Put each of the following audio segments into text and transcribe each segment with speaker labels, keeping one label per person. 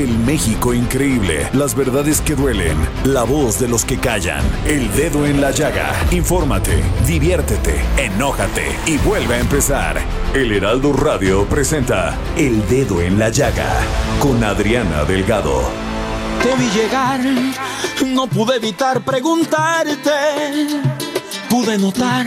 Speaker 1: El México increíble, las verdades que duelen, la voz de los que callan, el dedo en la llaga. Infórmate, diviértete, enójate y vuelve a empezar. El Heraldo Radio presenta El Dedo en la Llaga con Adriana Delgado.
Speaker 2: Te vi llegar, no pude evitar preguntarte. Pude notar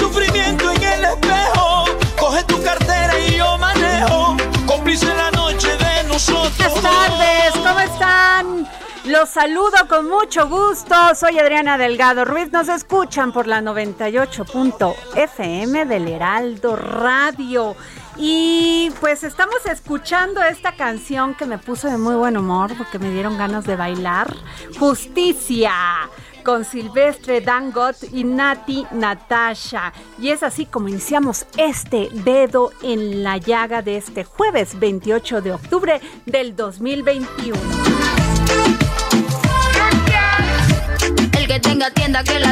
Speaker 3: tardes, ¿cómo están? Los saludo con mucho gusto. Soy Adriana Delgado Ruiz. Nos escuchan por la 98.fm del Heraldo Radio. Y pues estamos escuchando esta canción que me puso de muy buen humor porque me dieron ganas de bailar. Justicia con Silvestre Dangot y Nati Natasha. Y es así como iniciamos este dedo en la llaga de este jueves 28 de octubre del 2021.
Speaker 4: El que tenga tienda que la.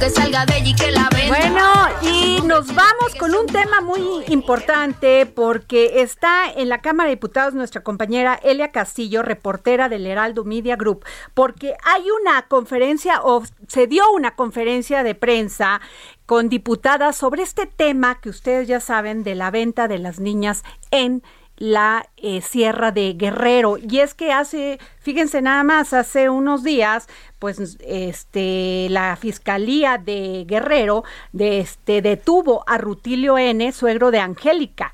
Speaker 4: Que salga de allí que la venda.
Speaker 3: Bueno, y nos vamos con un tema muy importante porque está en la Cámara de Diputados nuestra compañera Elia Castillo, reportera del Heraldo Media Group, porque hay una conferencia o se dio una conferencia de prensa con diputadas sobre este tema que ustedes ya saben de la venta de las niñas en la eh, Sierra de Guerrero. Y es que hace, fíjense nada más, hace unos días, pues este la Fiscalía de Guerrero de este detuvo a Rutilio N, suegro de Angélica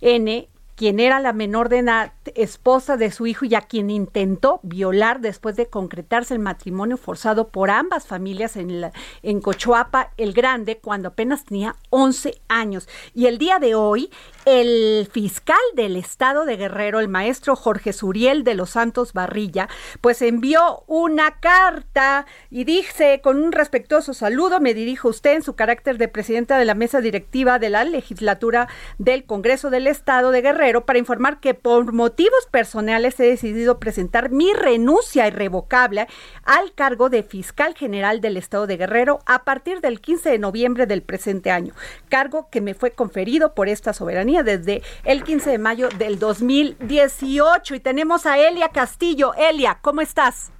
Speaker 3: N, quien era la menor de edad, esposa de su hijo y a quien intentó violar después de concretarse el matrimonio forzado por ambas familias en, la, en Cochoapa el Grande cuando apenas tenía 11 años. Y el día de hoy, el fiscal del estado de Guerrero, el maestro Jorge Suriel de los Santos Barrilla, pues envió una carta y dice, con un respetuoso saludo, me dirijo a usted en su carácter de presidenta de la mesa directiva de la legislatura del Congreso del Estado de Guerrero para informar que por motivos personales he decidido presentar mi renuncia irrevocable al cargo de fiscal general del Estado de Guerrero a partir del 15 de noviembre del presente año, cargo que me fue conferido por esta soberanía desde el 15 de mayo del 2018. Y tenemos a Elia Castillo. Elia, ¿cómo estás?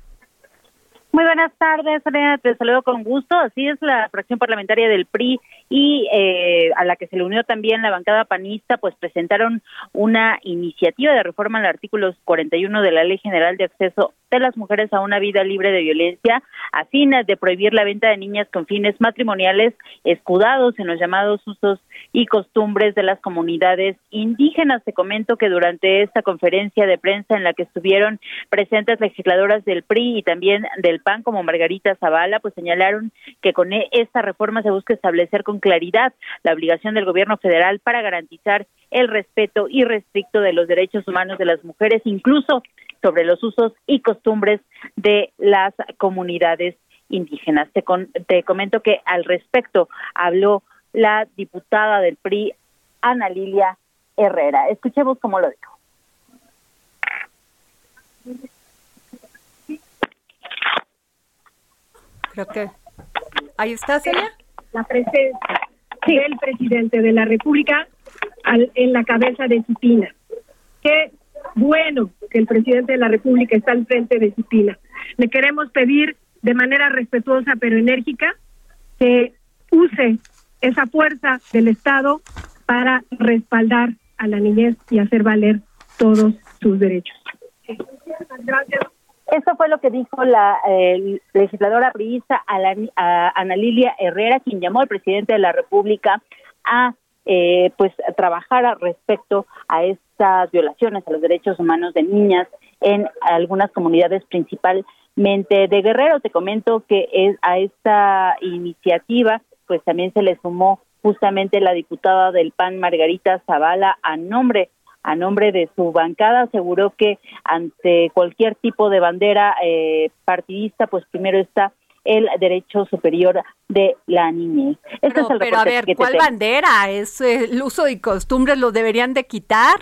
Speaker 5: Muy buenas tardes, Elena, te saludo con gusto. Así es la fracción parlamentaria del PRI y eh, a la que se le unió también la bancada panista, pues presentaron una iniciativa de reforma al artículo 41 de la Ley General de Acceso de las Mujeres a una Vida Libre de Violencia, a fines de prohibir la venta de niñas con fines matrimoniales escudados en los llamados usos y costumbres de las comunidades indígenas. Te comento que durante esta conferencia de prensa en la que estuvieron presentes legisladoras del PRI y también del PAN como Margarita Zavala, pues señalaron que con esta reforma se busca establecer con claridad la obligación del gobierno federal para garantizar el respeto irrestricto de los derechos humanos de las mujeres, incluso sobre los usos y costumbres de las comunidades indígenas. Te, te comento que al respecto habló la diputada del PRI, Ana Lilia Herrera. Escuchemos cómo lo dijo.
Speaker 3: Creo que ahí está, Celia.
Speaker 6: La presencia del presidente de la República al- en la cabeza de Cipina. Qué bueno que el presidente de la República está al frente de Cipina. Le queremos pedir de manera respetuosa pero enérgica que use esa fuerza del Estado para respaldar a la niñez y hacer valer todos sus derechos. Gracias.
Speaker 5: Esto fue lo que dijo la legisladora priista Ana Lilia Herrera, quien llamó al presidente de la República a eh, pues a trabajar al respecto a estas violaciones a los derechos humanos de niñas en algunas comunidades principalmente de Guerrero. Te comento que es, a esta iniciativa pues también se le sumó justamente la diputada del PAN Margarita Zavala a nombre a nombre de su bancada aseguró que ante cualquier tipo de bandera eh, partidista pues primero está el derecho superior de la niñez. Este
Speaker 3: Pero,
Speaker 5: es el
Speaker 3: pero a ver, ¿cuál
Speaker 5: tengo.
Speaker 3: bandera? Es el uso y costumbres lo deberían de quitar.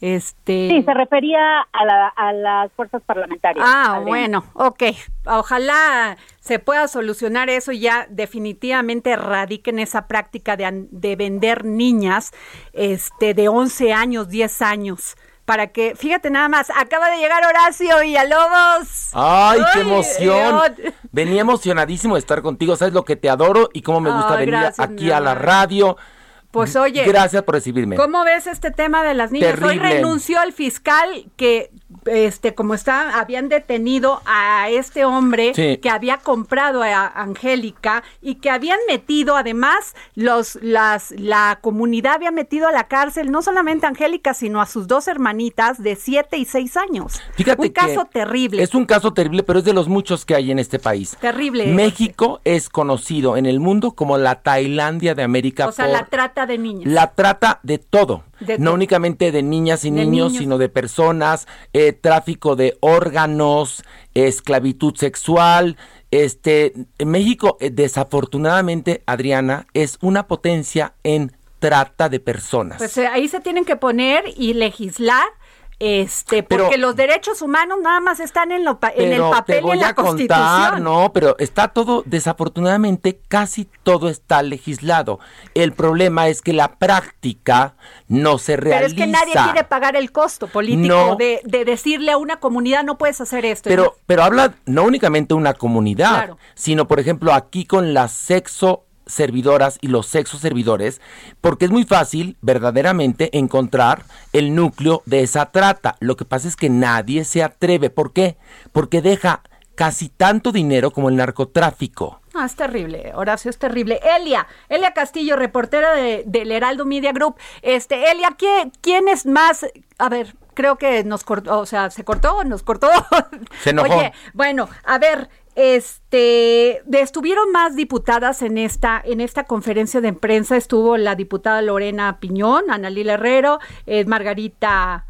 Speaker 3: Este
Speaker 5: Sí, se refería a, la- a las fuerzas parlamentarias.
Speaker 3: Ah,
Speaker 5: Adriana.
Speaker 3: bueno, ok. Ojalá se pueda solucionar eso y ya definitivamente erradiquen esa práctica de, de vender niñas este, de 11 años, 10 años. Para que, fíjate nada más, acaba de llegar Horacio Villalobos.
Speaker 7: ¡Ay, qué
Speaker 3: Ay,
Speaker 7: emoción! Venía emocionadísimo de estar contigo. ¿Sabes lo que te adoro y cómo me gusta venir
Speaker 3: gracias,
Speaker 7: aquí a la radio?
Speaker 3: Pues oye,
Speaker 7: Gracias por recibirme.
Speaker 3: ¿Cómo ves este tema de las niñas? Hoy
Speaker 7: Terrible.
Speaker 3: renunció el fiscal que, este, como está, habían detenido a este hombre
Speaker 7: Sí.
Speaker 3: que había comprado a Angélica y que habían metido, además, los, las, la comunidad había metido a la cárcel no solamente a Angélica, sino a sus dos hermanitas de siete y seis años.
Speaker 7: Fíjate
Speaker 3: Un
Speaker 7: que
Speaker 3: caso terrible.
Speaker 7: Es un caso terrible, pero es de los muchos que hay en este país.
Speaker 3: Terrible.
Speaker 7: México es conocido en el mundo como la Tailandia de América
Speaker 3: o sea,
Speaker 7: por
Speaker 3: la trata de niñas.
Speaker 7: la trata de todo.
Speaker 3: De
Speaker 7: no únicamente de niñas y
Speaker 3: De
Speaker 7: niños,
Speaker 3: niños.
Speaker 7: sino de personas, eh, tráfico de órganos, esclavitud sexual. Este, en México, eh, desafortunadamente, Adriana, es una potencia en trata de personas.
Speaker 3: Pues eh, ahí se tienen que poner y legislar. Este,
Speaker 7: Pero-
Speaker 3: porque los derechos humanos nada más están en, lo en el
Speaker 7: Pero
Speaker 3: papel
Speaker 7: te
Speaker 3: y en la
Speaker 7: contar,
Speaker 3: constitución.
Speaker 7: no, pero está todo, desafortunadamente, casi todo está legislado. El problema es que la práctica no se
Speaker 3: Pero
Speaker 7: realiza.
Speaker 3: es que nadie quiere pagar el costo político
Speaker 7: No.
Speaker 3: de, de decirle a una comunidad no puedes hacer esto.
Speaker 7: Pero, pero habla no únicamente una comunidad,
Speaker 3: Claro.
Speaker 7: sino, por ejemplo, aquí con las sexo servidoras y los sexos servidores, porque es muy fácil verdaderamente encontrar el núcleo de esa trata. Lo que pasa es que nadie se atreve. ¿Por qué? Porque deja casi tanto dinero como el narcotráfico.
Speaker 3: Ah, es terrible, Horacio, es terrible. Elia, Elia Castillo, reportera de, del Heraldo Media Group. Este, Elia, ¿quién, quién es más? A ver, creo que nos cortó, o sea, se cortó, nos cortó.
Speaker 7: Se enojó.
Speaker 3: Oye, bueno, a ver, este, de- estuvieron más diputadas en esta, en esta conferencia de prensa. Estuvo la diputada Lorena Piñón, Ana Lila Herrero, eh, Margarita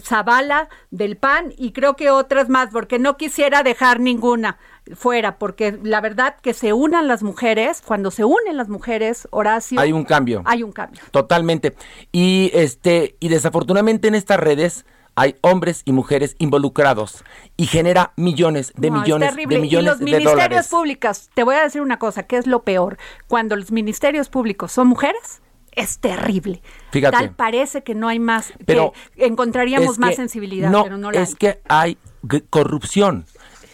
Speaker 3: Zavala del PAN y creo que otras más, porque no quisiera dejar ninguna fuera, porque la verdad que se unan las mujeres, cuando se unen las mujeres, Horacio,
Speaker 7: Hay un cambio.
Speaker 3: Hay un cambio.
Speaker 7: Totalmente. Y este, y desafortunadamente en estas redes hay hombres y mujeres involucrados y genera millones de
Speaker 3: No, es
Speaker 7: millones
Speaker 3: terrible.
Speaker 7: de millones
Speaker 3: y los
Speaker 7: de
Speaker 3: ministerios
Speaker 7: dólares.
Speaker 3: públicos, te voy a decir una cosa, que es lo peor, cuando los ministerios públicos son mujeres, es terrible.
Speaker 7: Fíjate.
Speaker 3: Tal parece que no hay más,
Speaker 7: Pero
Speaker 3: que encontraríamos
Speaker 7: Es
Speaker 3: más sensibilidad,
Speaker 7: no,
Speaker 3: pero no la
Speaker 7: es
Speaker 3: hay.
Speaker 7: que hay corrupción.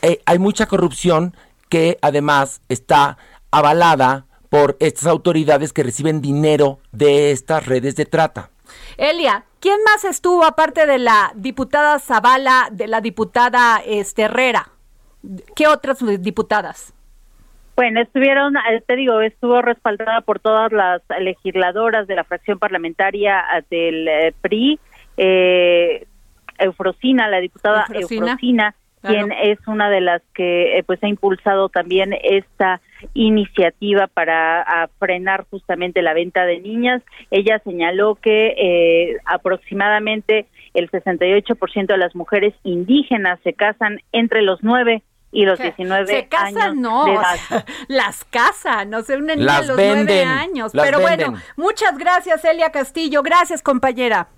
Speaker 7: Eh, hay mucha corrupción que además está avalada por estas autoridades que reciben dinero de estas redes de trata.
Speaker 3: Elia, ¿quién más estuvo aparte de la diputada Zavala, de la diputada este, Herrera? ¿Qué otras diputadas?
Speaker 5: Bueno, estuvieron, eh, te digo, estuvo respaldada por todas las legisladoras de la fracción parlamentaria eh, del eh, PRI, eh, Eufrosina, la diputada
Speaker 3: Eufrosina,
Speaker 5: Eufrosina,
Speaker 3: claro.
Speaker 5: quien es una de las que eh, pues ha impulsado también esta iniciativa para a, frenar justamente la venta de niñas. Ella señaló que eh, aproximadamente el 68% de las mujeres indígenas se casan entre los 9 y los 19
Speaker 3: Se casan,
Speaker 5: años
Speaker 3: no,
Speaker 5: de
Speaker 3: o
Speaker 5: edad.
Speaker 3: sea, las casan, no una niña
Speaker 7: Las
Speaker 3: de los
Speaker 7: venden,
Speaker 3: nueve años.
Speaker 7: las
Speaker 3: Pero bueno,
Speaker 7: venden.
Speaker 3: muchas gracias, Elia Castillo. Gracias, compañera.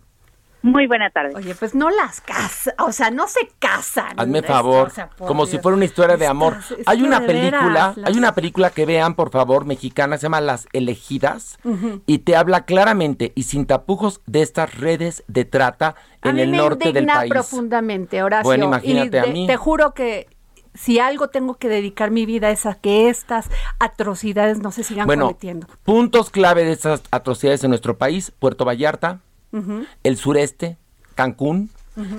Speaker 5: Muy buena tarde.
Speaker 3: Oye, pues no las casan, o sea, no se casan.
Speaker 7: Hazme
Speaker 3: Esto,
Speaker 7: favor,
Speaker 3: o sea, por
Speaker 7: como si fuera una historia de amor.
Speaker 3: Estás-
Speaker 7: hay una película,
Speaker 3: veras, las-
Speaker 7: hay una película que vean, por favor, mexicana, se llama Las Elegidas y te habla claramente y sin tapujos de estas redes de trata
Speaker 3: A
Speaker 7: en
Speaker 3: mí
Speaker 7: el
Speaker 3: me
Speaker 7: norte del
Speaker 3: indigna
Speaker 7: país.
Speaker 3: profundamente, Horacio.
Speaker 7: Bueno, imagínate
Speaker 3: y
Speaker 7: a mí.
Speaker 3: Te juro que si algo tengo que dedicar mi vida es a que estas atrocidades no se sigan
Speaker 7: Bueno,
Speaker 3: cometiendo.
Speaker 7: puntos clave de estas atrocidades en nuestro país, Puerto Vallarta, el sureste, Cancún,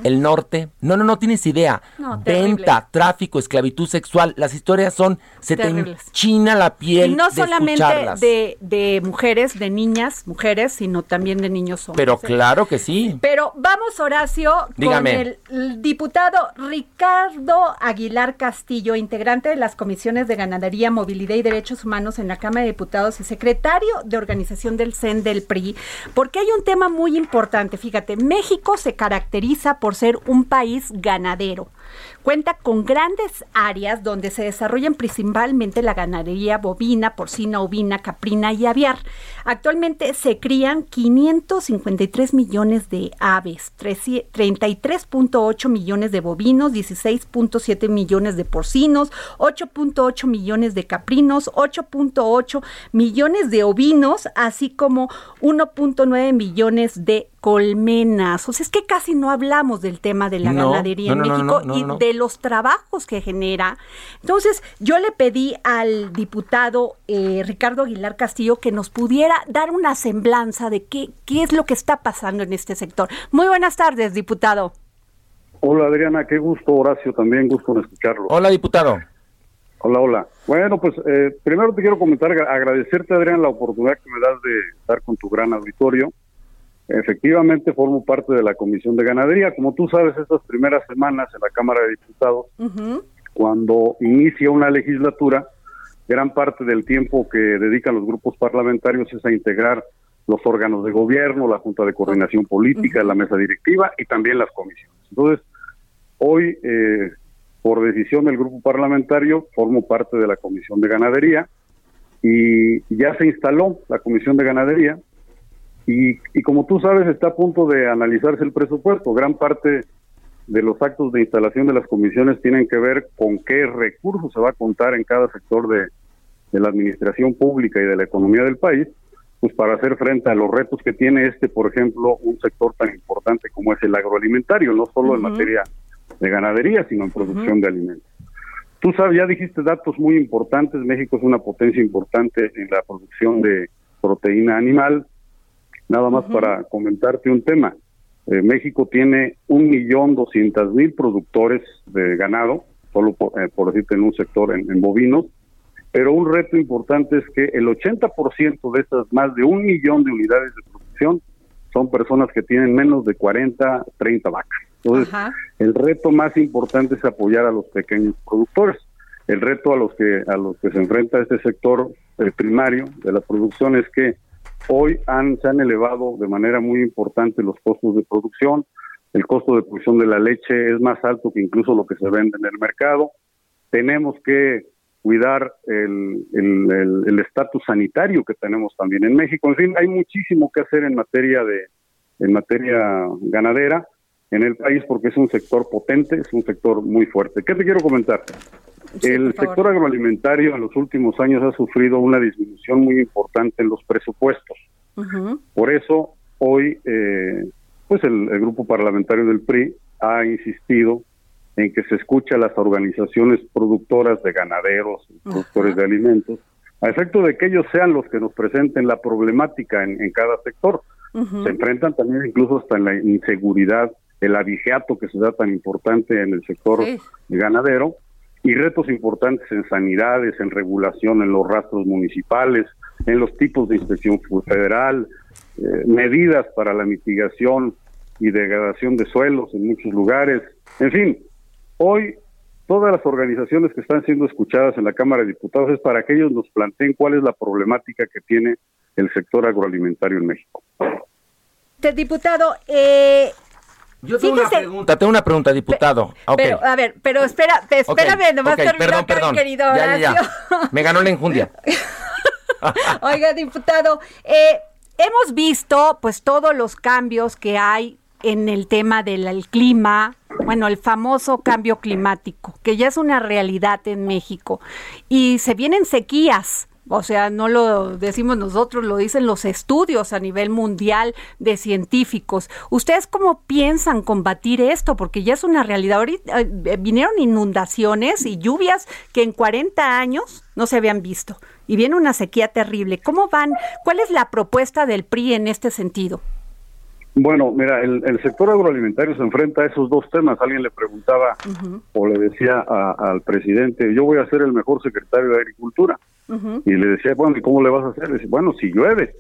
Speaker 7: el norte. No, no, no tienes idea.
Speaker 3: No.
Speaker 7: Venta, tráfico, esclavitud sexual. Las historias son, se
Speaker 3: Terribles.
Speaker 7: te enchina la piel
Speaker 3: Y no
Speaker 7: de
Speaker 3: solamente de, de mujeres, de niñas, mujeres, sino también de niños hombres.
Speaker 7: Pero
Speaker 3: ¿eh?
Speaker 7: claro que sí.
Speaker 3: Pero vamos, Horacio,
Speaker 7: Dígame.
Speaker 3: con el, el diputado Ricardo Aguilar Castillo, integrante de las comisiones de Ganadería, Movilidad y Derechos Humanos en la Cámara de Diputados y secretario de organización del CEN del PRI, porque hay un tema muy importante. Fíjate, México se caracteriza por ser un país ganadero. Cuenta con grandes áreas donde se desarrollan principalmente la ganadería bovina, porcina, ovina, caprina y aviar. Actualmente se crían 553 millones de aves, 13 33.8 millones de bovinos, 16.7 millones de porcinos, 8.8 millones de caprinos, 8.8 millones de ovinos, así como 1.9 millones de colmenas. O sea, es que casi no hablamos del tema de la
Speaker 7: No,
Speaker 3: ganadería
Speaker 7: no,
Speaker 3: en
Speaker 7: no,
Speaker 3: México y
Speaker 7: no.
Speaker 3: de los trabajos que genera. Entonces, yo le pedí al diputado eh, Ricardo Aguilar Castillo que nos pudiera dar una semblanza de qué, qué es lo que está pasando en este sector. Muy buenas tardes, diputado.
Speaker 8: Hola Adriana, qué gusto, Horacio, también gusto en escucharlo.
Speaker 7: Hola, diputado.
Speaker 8: Hola, hola. Bueno, pues eh, primero te quiero comentar, agra- agradecerte Adriana la oportunidad que me das de estar con tu gran auditorio. Efectivamente formo parte de la Comisión de Ganadería. Como tú sabes, estas primeras semanas en la Cámara de Diputados, cuando inicia una legislatura, gran parte del tiempo que dedican los grupos parlamentarios es a integrar los órganos de gobierno, la Junta de Coordinación Política, la mesa directiva y también las comisiones. Entonces, hoy, eh, por decisión del grupo parlamentario, formo parte de la Comisión de Ganadería y ya se instaló la Comisión de Ganadería y, y como tú sabes está a punto de analizarse el presupuesto. Gran parte de los actos de instalación de las comisiones tienen que ver con qué recursos se va a contar en cada sector de, de la administración pública y de la economía del país, pues para hacer frente a los retos que tiene este, por ejemplo, un sector tan importante como es el agroalimentario, no solo en materia de ganadería, sino en producción de alimentos. Tú sabes, ya dijiste datos muy importantes, México es una potencia importante en la producción de proteína animal. Nada más para comentarte un tema. Eh, México tiene un millón doscientas mil productores de ganado, solo por, eh, por decirte en un sector en, en bovinos, pero un reto importante es que el 80% de esas más de un millón de unidades de producción son personas que tienen menos de 40, 30 vacas. Entonces, el reto más importante es apoyar a los pequeños productores. El reto a los que a los que se enfrenta este sector eh, primario de la producción es que hoy han se han elevado de manera muy importante los costos de producción. El costo de producción de la leche es más alto que incluso lo que se vende en el mercado. Tenemos que cuidar el estatus sanitario que tenemos también en México. En fin, hay muchísimo que hacer en materia de en materia ganadera en el país porque es un sector potente, es un sector muy fuerte. ¿Qué te quiero comentar? El sector agroalimentario en los últimos años ha sufrido una disminución muy importante en los presupuestos. Por eso hoy, eh, pues el, el grupo parlamentario del PRI ha insistido en que se escuche a las organizaciones productoras de ganaderos, y productores de alimentos, a efecto de que ellos sean los que nos presenten la problemática en, en cada sector. Se enfrentan también incluso hasta en la inseguridad, el abigeato que se da tan importante en el sector
Speaker 3: Sí.
Speaker 8: ganadero y retos importantes en sanidades, en regulación, en los rastros municipales, en los tipos de inspección federal, eh, medidas para la mitigación y degradación de suelos en muchos lugares. En fin, hoy todas las organizaciones que están siendo escuchadas en la Cámara de Diputados es para que ellos nos planteen cuál es la problemática que tiene el sector agroalimentario en México.
Speaker 3: Diputado, eh,
Speaker 7: Yo tengo una pregunta, tengo una pregunta, diputado.
Speaker 3: Pero, a ver, pero espera, espérame, nomás
Speaker 7: ok,
Speaker 3: termino
Speaker 7: perdón, perdón.
Speaker 3: querido
Speaker 7: Ya, ya, ya.
Speaker 3: Horacio.
Speaker 7: Me ganó la injundia.
Speaker 3: Oiga, diputado, eh, hemos visto pues todos los cambios que hay en el tema del clima, bueno, el famoso cambio climático, que ya es una realidad en México. Y se vienen sequías. O sea, no lo decimos nosotros, lo dicen los estudios a nivel mundial de científicos. ¿Ustedes cómo piensan combatir esto? Porque ya es una realidad. Ahorita eh, vinieron inundaciones y lluvias que en 40 años no se habían visto. Y viene una sequía terrible. ¿Cómo van? ¿Cuál es la propuesta del PRI en este sentido?
Speaker 8: Bueno, mira, el, sector agroalimentario se enfrenta a esos dos temas. Alguien le preguntaba o le decía al presidente, yo voy a ser el mejor secretario de Agricultura. Y le decía, bueno, ¿y cómo le vas a hacer? Le dice, bueno, si llueve.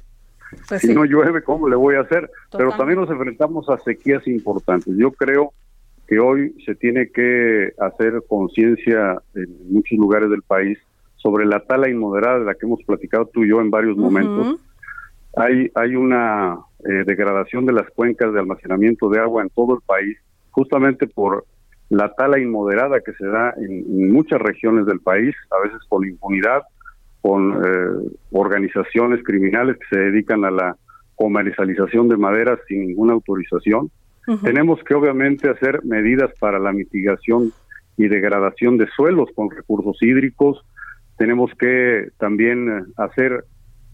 Speaker 8: Pues si no llueve, ¿cómo le voy a hacer? Pero también nos enfrentamos a sequías importantes. Yo creo que hoy se tiene que hacer conciencia en muchos lugares del país sobre la tala inmoderada de la que hemos platicado tú y yo en varios momentos. Hay, hay una eh, degradación de las cuencas de almacenamiento de agua en todo el país, justamente por la tala inmoderada que se da en, muchas regiones del país, a veces por impunidad, con eh, organizaciones criminales que se dedican a la comercialización de madera sin ninguna autorización. Tenemos que obviamente hacer medidas para la mitigación y degradación de suelos con recursos hídricos. Tenemos que también eh, hacer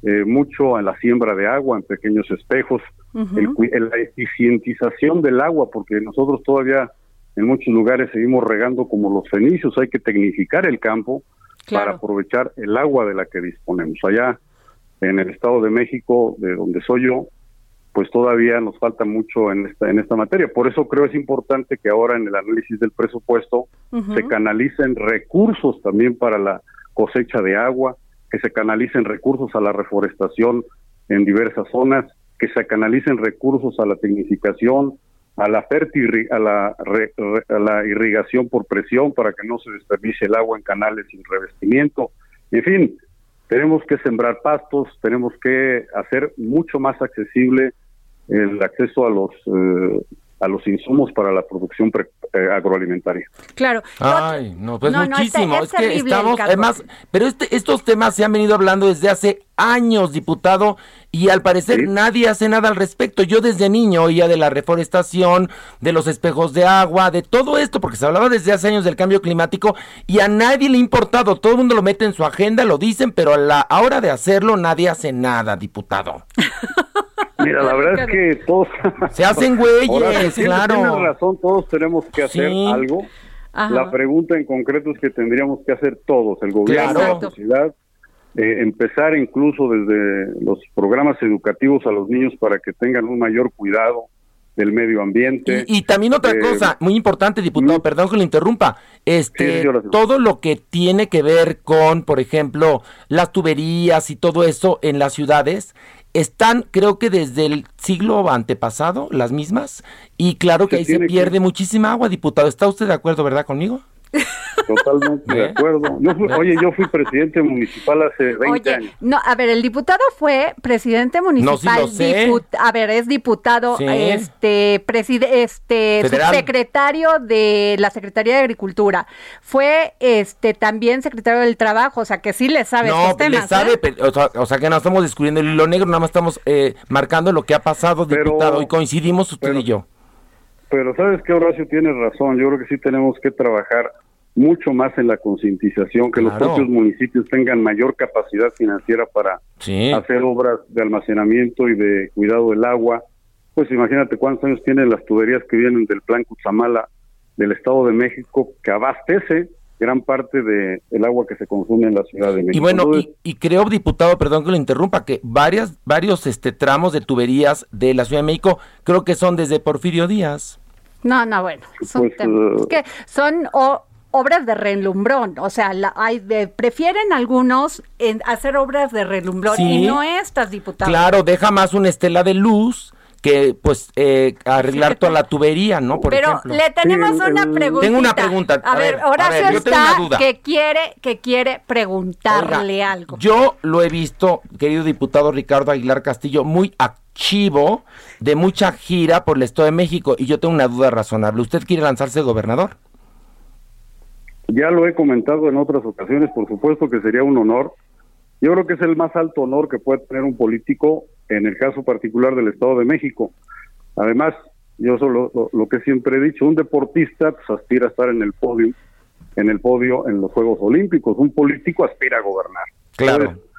Speaker 8: eh, mucho en la siembra de agua en pequeños espejos, la eficientización del agua, porque nosotros todavía en muchos lugares seguimos regando como los fenicios, hay que tecnificar el campo para aprovechar el agua de la que disponemos. Allá en el Estado de México, de donde soy yo, pues todavía nos falta mucho en esta en esta materia. Por eso creo es importante que ahora en el análisis del presupuesto se canalicen recursos también para la cosecha de agua, que se canalicen recursos a la reforestación en diversas zonas, que se canalicen recursos a la tecnificación, a la, a la, a la irrigación por presión para que no se desperdicie el agua en canales sin revestimiento. En fin, tenemos que sembrar pastos, tenemos que hacer mucho más accesible el acceso a los eh, a los insumos para la producción eh, agroalimentaria.
Speaker 3: Claro.
Speaker 7: Ay, no, pues muchísimo. es, que estamos, además, pero este, estos temas se han venido hablando desde hace años, diputado, y al parecer nadie hace nada al respecto. Yo desde niño oía de la reforestación, de los espejos de agua, de todo esto, porque se hablaba desde hace años del cambio climático y a nadie le ha importado. Todo el mundo lo mete en su agenda, lo dicen, pero a la hora de hacerlo nadie hace nada, diputado.
Speaker 8: Mira, la verdad es que todos...
Speaker 7: Se hacen güeyes, claro.
Speaker 8: Tienes razón, todos tenemos que hacer algo. La pregunta en concreto es que tendríamos que hacer todos, el gobierno, la sociedad, eh, empezar incluso desde los programas educativos a los niños para que tengan un mayor cuidado del medio ambiente.
Speaker 7: Y, también otra eh, cosa muy importante, diputado, perdón que lo interrumpa, este, todo lo que tiene que ver con, por ejemplo, las tuberías y todo eso en las ciudades, están creo que desde el siglo antepasado las mismas y claro que ahí se pierde muchísima agua, diputado. ¿Está usted de acuerdo, verdad, conmigo?
Speaker 8: Totalmente de acuerdo. oye, yo fui presidente municipal hace 20 años.
Speaker 3: No, a ver, el diputado fue presidente municipal. a ver, es diputado, este, este, secretario de la Secretaría de Agricultura. Fue, este, también secretario del Trabajo, o sea, que sí le sabe
Speaker 7: no, estos Le sabe, ¿eh? o, sea, que no estamos descubriendo el hilo negro, nada más estamos eh, marcando lo que ha pasado, diputado, y coincidimos usted y yo.
Speaker 8: Pero sabes que Horacio tiene razón, yo creo que sí tenemos que trabajar mucho más en la concientización, que los propios municipios tengan mayor capacidad financiera para hacer obras de almacenamiento y de cuidado del agua. Pues imagínate cuántos años tienen las tuberías que vienen del plan Cutzamala del Estado de México, que abastece gran parte del el agua que se consume en la Ciudad de México.
Speaker 7: Y bueno, y, creo, diputado, perdón que lo interrumpa, que varias, varios este, tramos de tuberías de la Ciudad de México creo que son desde Porfirio Díaz.
Speaker 3: No, no, bueno, son, pues, uh, que son obras de relumbrón, o sea, hay prefieren algunos en hacer obras de relumbrón y no estas, diputadas.
Speaker 7: Claro, deja más una estela de luz que pues eh, arreglar toda la tubería, ¿no?
Speaker 3: Por Pero le tenemos una pregunta.
Speaker 7: Tengo una pregunta.
Speaker 3: A, ver, Horacio está que quiere que quiere preguntarle algo.
Speaker 7: Yo lo he visto, querido diputado Ricardo Aguilar Castillo, muy activo de mucha gira por el Estado de México y yo tengo una duda razonable. ¿Usted quiere lanzarse gobernador?
Speaker 8: Ya lo he comentado en otras ocasiones, por supuesto que sería un honor. Yo creo que es el más alto honor que puede tener un político en el caso particular del Estado de México. Además, yo solo lo, lo que siempre he dicho, un deportista pues, aspira a estar en el podio, en el podio en los Juegos Olímpicos, un político aspira a gobernar.
Speaker 7: Claro.
Speaker 8: Entonces,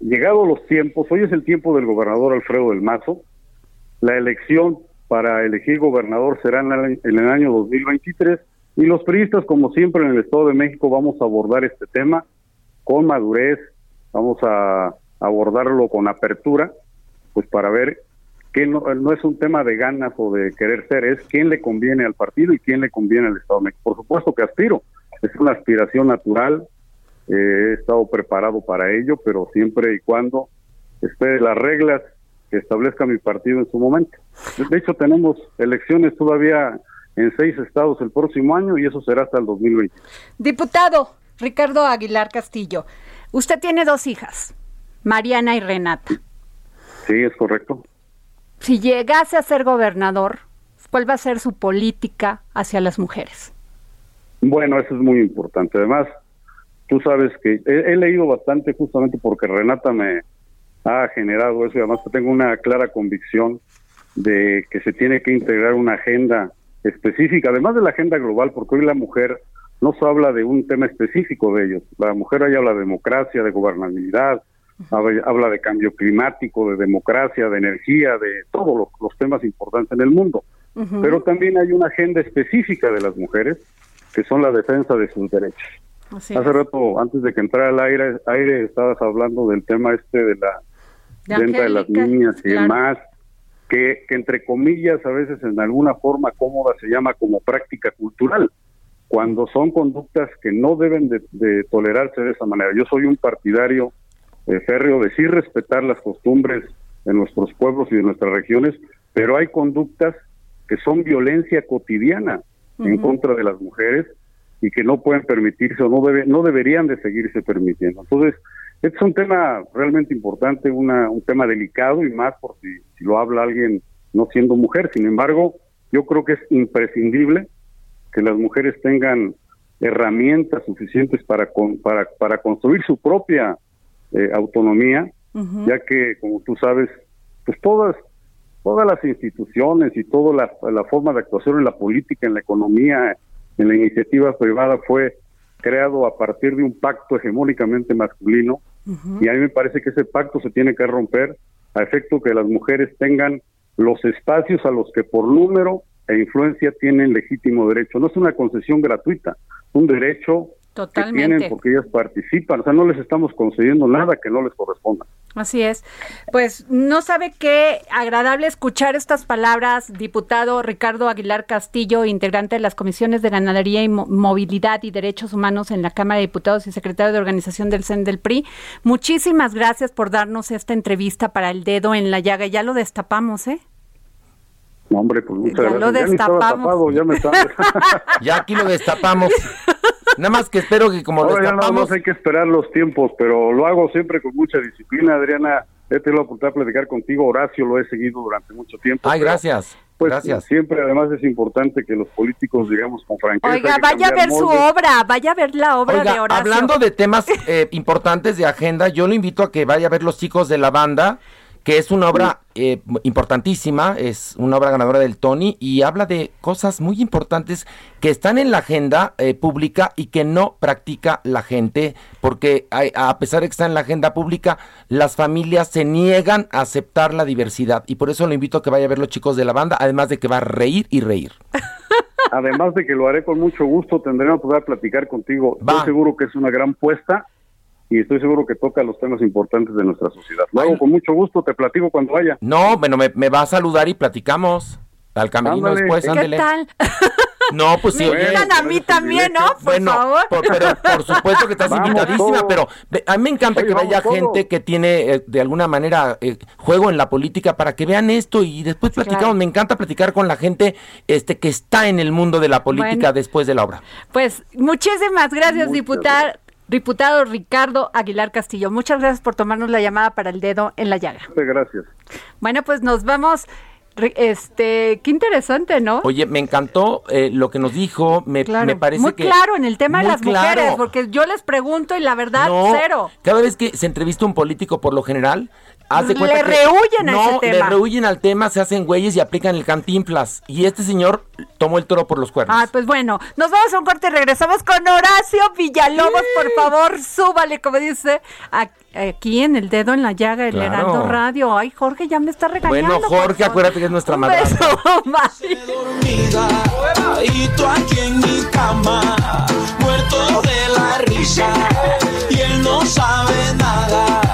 Speaker 8: llegados los tiempos, hoy es el tiempo del gobernador Alfredo del Mazo, la elección para elegir gobernador será en el, en el año 2023 y los periodistas, como siempre en el Estado de México, vamos a abordar este tema con madurez, vamos a abordarlo con apertura, pues para ver que no, es un tema de ganas o de querer ser, es quién le conviene al partido y quién le conviene al Estado de México. Por supuesto que aspiro, es una aspiración natural, eh, he estado preparado para ello, pero siempre y cuando esté las reglas que establezca mi partido en su momento. De- De hecho, tenemos elecciones todavía en seis estados el próximo año y eso será hasta el 2020.
Speaker 3: Diputado Ricardo Aguilar Castillo, usted tiene dos hijas, Mariana y Renata.
Speaker 8: Sí, es correcto.
Speaker 3: Si llegase a ser gobernador, ¿cuál va a ser su política hacia las mujeres?
Speaker 8: Bueno, eso es muy importante. Además, tú sabes que he, he leído bastante justamente porque Renata me ha generado eso y además tengo una clara convicción de que se tiene que integrar una agenda específica, además de la agenda global, porque hoy la mujer no se habla de un tema específico de ellos. La mujer hoy habla de democracia, de gobernabilidad, habla, de cambio climático, de democracia, de energía, de todos los, los temas importantes en el mundo. Pero también hay una agenda específica de las mujeres, que son la defensa de sus derechos.
Speaker 3: Así
Speaker 8: Hace
Speaker 3: es.
Speaker 8: rato, antes de que entrara al aire, aire estabas hablando del tema este de la
Speaker 3: De
Speaker 8: venta de las niñas y
Speaker 3: claro.
Speaker 8: demás, que, que entre comillas a veces en alguna forma cómoda se llama como práctica cultural, cuando son conductas que no deben de, de tolerarse de esa manera. Yo soy un partidario eh, férreo de sí respetar las costumbres de nuestros pueblos y de nuestras regiones, pero hay conductas que son violencia cotidiana en contra de las mujeres y que no pueden permitirse o no debe, no deberían de seguirse permitiendo. Entonces, este es un tema realmente importante, una, un tema delicado y más por si, si lo habla alguien no siendo mujer. Sin embargo, yo creo que es imprescindible que las mujeres tengan herramientas suficientes para con- para, para construir su propia eh, autonomía, ya que, como tú sabes, pues todas todas las instituciones y toda la, la forma de actuación en la política, en la economía, en la iniciativa privada fue creado a partir de un pacto hegemónicamente masculino. Y a mí me parece que ese pacto se tiene que romper a efecto que las mujeres tengan los espacios a los que por número e influencia tienen legítimo derecho. No es una concesión gratuita, un derecho que tienen porque ellas participan. O sea, no les estamos concediendo nada que no les corresponda.
Speaker 3: Así es. Pues no sabe qué agradable escuchar estas palabras, diputado Ricardo Aguilar Castillo, integrante de las comisiones de ganadería y Mo- movilidad y derechos humanos en la Cámara de Diputados y secretario de organización del CEN del PRI. Muchísimas gracias por darnos esta entrevista para el dedo en la llaga. Ya lo destapamos, ¿eh?
Speaker 8: No, hombre, pues muchas
Speaker 3: Ya lo
Speaker 8: gracias. Ya estaba
Speaker 3: destapamos.
Speaker 8: tapado, ya me estaba...
Speaker 7: Ya aquí lo destapamos. Nada más que espero que como lo
Speaker 8: Ahora ya nada
Speaker 7: destapamos,
Speaker 8: más hay que esperar los tiempos, pero lo hago siempre con mucha disciplina, Adriana. He tenido la oportunidad de platicar contigo, Horacio lo he seguido durante mucho tiempo.
Speaker 7: Ay, gracias.
Speaker 8: Pues
Speaker 7: gracias.
Speaker 8: siempre además es importante que los políticos digamos con franqueza.
Speaker 3: Oiga, vaya a ver su
Speaker 8: moldes.
Speaker 3: obra, vaya a ver la obra
Speaker 7: Oiga,
Speaker 3: de Horacio.
Speaker 7: hablando de temas eh, importantes de agenda, yo lo invito a que vaya a ver Los Chicos de la Banda, que es una obra eh, importantísima, es una obra ganadora del Tony y habla de cosas muy importantes que están en la agenda eh, pública y que no practica la gente, porque a pesar de que está en la agenda pública, las familias se niegan a aceptar la diversidad y por eso lo invito a que vaya a ver Los Chicos de la Banda, además de que va a reír y reír.
Speaker 8: Además de que lo haré con mucho gusto, tendré la oportunidad de platicar contigo.
Speaker 7: Va.
Speaker 8: Estoy seguro que es una gran puesta y estoy seguro que toca los temas importantes de nuestra sociedad. Lo hago con mucho gusto, te platico cuando vaya.
Speaker 7: No, bueno, me, me va a saludar y platicamos. Al camerino
Speaker 8: Ándale.
Speaker 7: después,
Speaker 8: ¿Qué
Speaker 3: ¿Qué
Speaker 7: ándele.
Speaker 3: tal?
Speaker 7: No, pues sí,
Speaker 3: Me invitan a mí también, ¿no? Por
Speaker 7: bueno,
Speaker 3: favor.
Speaker 7: por- pero por supuesto que estás
Speaker 8: Vamos
Speaker 7: invitadísima,
Speaker 8: todos.
Speaker 7: pero a mí me encanta
Speaker 8: Oye,
Speaker 7: que vaya
Speaker 8: vamos
Speaker 7: gente
Speaker 8: todos.
Speaker 7: que tiene eh, de alguna manera eh, juego en la política para que vean esto y después platicamos.
Speaker 3: claro.
Speaker 7: Me encanta platicar con la gente este que está en el mundo de la política
Speaker 3: Bueno.
Speaker 7: después de la obra.
Speaker 3: Pues muchísimas gracias,
Speaker 8: Muchas
Speaker 3: diputado, Ricardo Aguilar Castillo. Muchas gracias por tomarnos la llamada para el dedo en la llaga.
Speaker 8: Muchas Gracias.
Speaker 3: Bueno, pues nos vamos. Este, qué interesante, ¿no?
Speaker 7: Oye, me encantó eh, lo que nos dijo, me,
Speaker 3: Claro,
Speaker 7: me parece
Speaker 3: muy
Speaker 7: que...
Speaker 3: claro en el tema de las mujeres, porque yo les pregunto y la verdad,
Speaker 7: No,
Speaker 3: cero.
Speaker 7: Cada vez que se entrevista un político, por lo general, haz de
Speaker 3: Le
Speaker 7: que-
Speaker 3: rehuyen a
Speaker 7: no,
Speaker 3: ese tema.
Speaker 7: le rehuyen al tema, se hacen güeyes y aplican el cantinflas. Y este señor tomó el toro por los cuernos.
Speaker 3: Ah, pues bueno, nos vamos a un corte y regresamos con Horacio Villalobos, por favor, súbale, como dice a- aquí en el dedo en la llaga, el
Speaker 7: Claro.
Speaker 3: Heraldo Radio. Ay, Jorge, ya me está regañando.
Speaker 7: bueno, Jorge, acuérdate que es nuestra madre.
Speaker 2: Dormida y tú aquí en mi cama muerto de la risa y él no sabe nada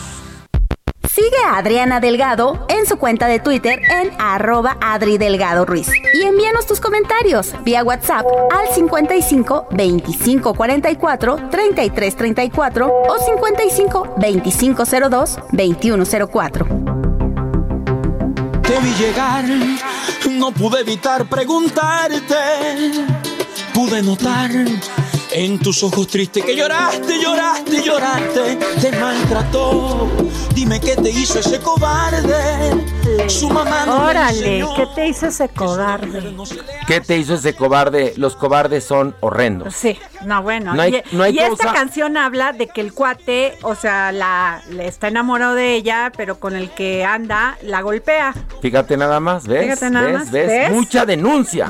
Speaker 9: Sigue a Adriana Delgado en su cuenta de Twitter en arroba Adri Delgado Ruiz. Y envíanos tus comentarios vía WhatsApp al 55 25 44 33 34 o 55 25 02 21 04.
Speaker 2: te vi llegar no pude evitar preguntarte pude notar en tus ojos tristes que lloraste lloraste lloraste te maltrató dime qué te hizo ese cobarde su mamá no le
Speaker 3: Órale. ¿qué te hizo ese cobarde?
Speaker 7: ¿Qué te hizo ese cobarde? Los cobardes son horrendos.
Speaker 3: Sí, no, bueno.
Speaker 7: No hay-
Speaker 3: y
Speaker 7: no hay
Speaker 3: y esta canción habla de que el cuate, o sea, la, le está enamorado de ella, pero con el que anda, la golpea.
Speaker 7: Fíjate nada más, ¿ves?
Speaker 3: Fíjate nada
Speaker 7: ¿Ves?
Speaker 3: más,
Speaker 7: ¿Ves?
Speaker 3: ¿ves?
Speaker 7: Mucha denuncia.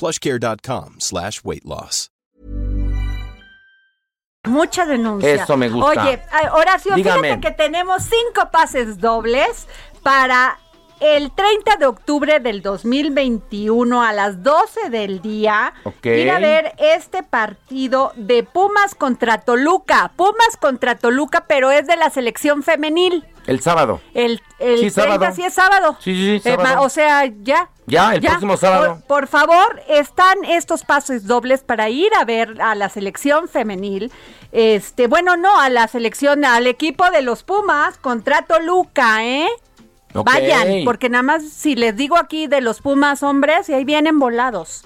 Speaker 10: plushcare.com slash weight loss.
Speaker 3: Mucha denuncia.
Speaker 7: Eso me gusta.
Speaker 3: Oye, Horacio,
Speaker 7: Dígame.
Speaker 3: fíjate que tenemos cinco pases dobles para el 30 de octubre del 2021 a las 12 del día.
Speaker 7: Ok.
Speaker 3: Ir a ver este partido de Pumas contra Toluca. Pumas contra Toluca, pero es de la selección femenil.
Speaker 7: El sábado.
Speaker 3: El, el
Speaker 7: Sí,
Speaker 3: 30
Speaker 7: sábado.
Speaker 3: sí es sábado.
Speaker 7: Sí, sí, sí,
Speaker 3: Eh,
Speaker 7: sábado.
Speaker 3: o sea, ya.
Speaker 7: Ya, el próximo sábado.
Speaker 3: Por, por favor, están estos pases dobles para ir a ver a la selección femenil. Este, bueno, no, a la selección, al equipo de los Pumas contra Toluca, ¿eh? Vayan, porque nada más si les digo aquí de los Pumas hombres, y ahí vienen volados.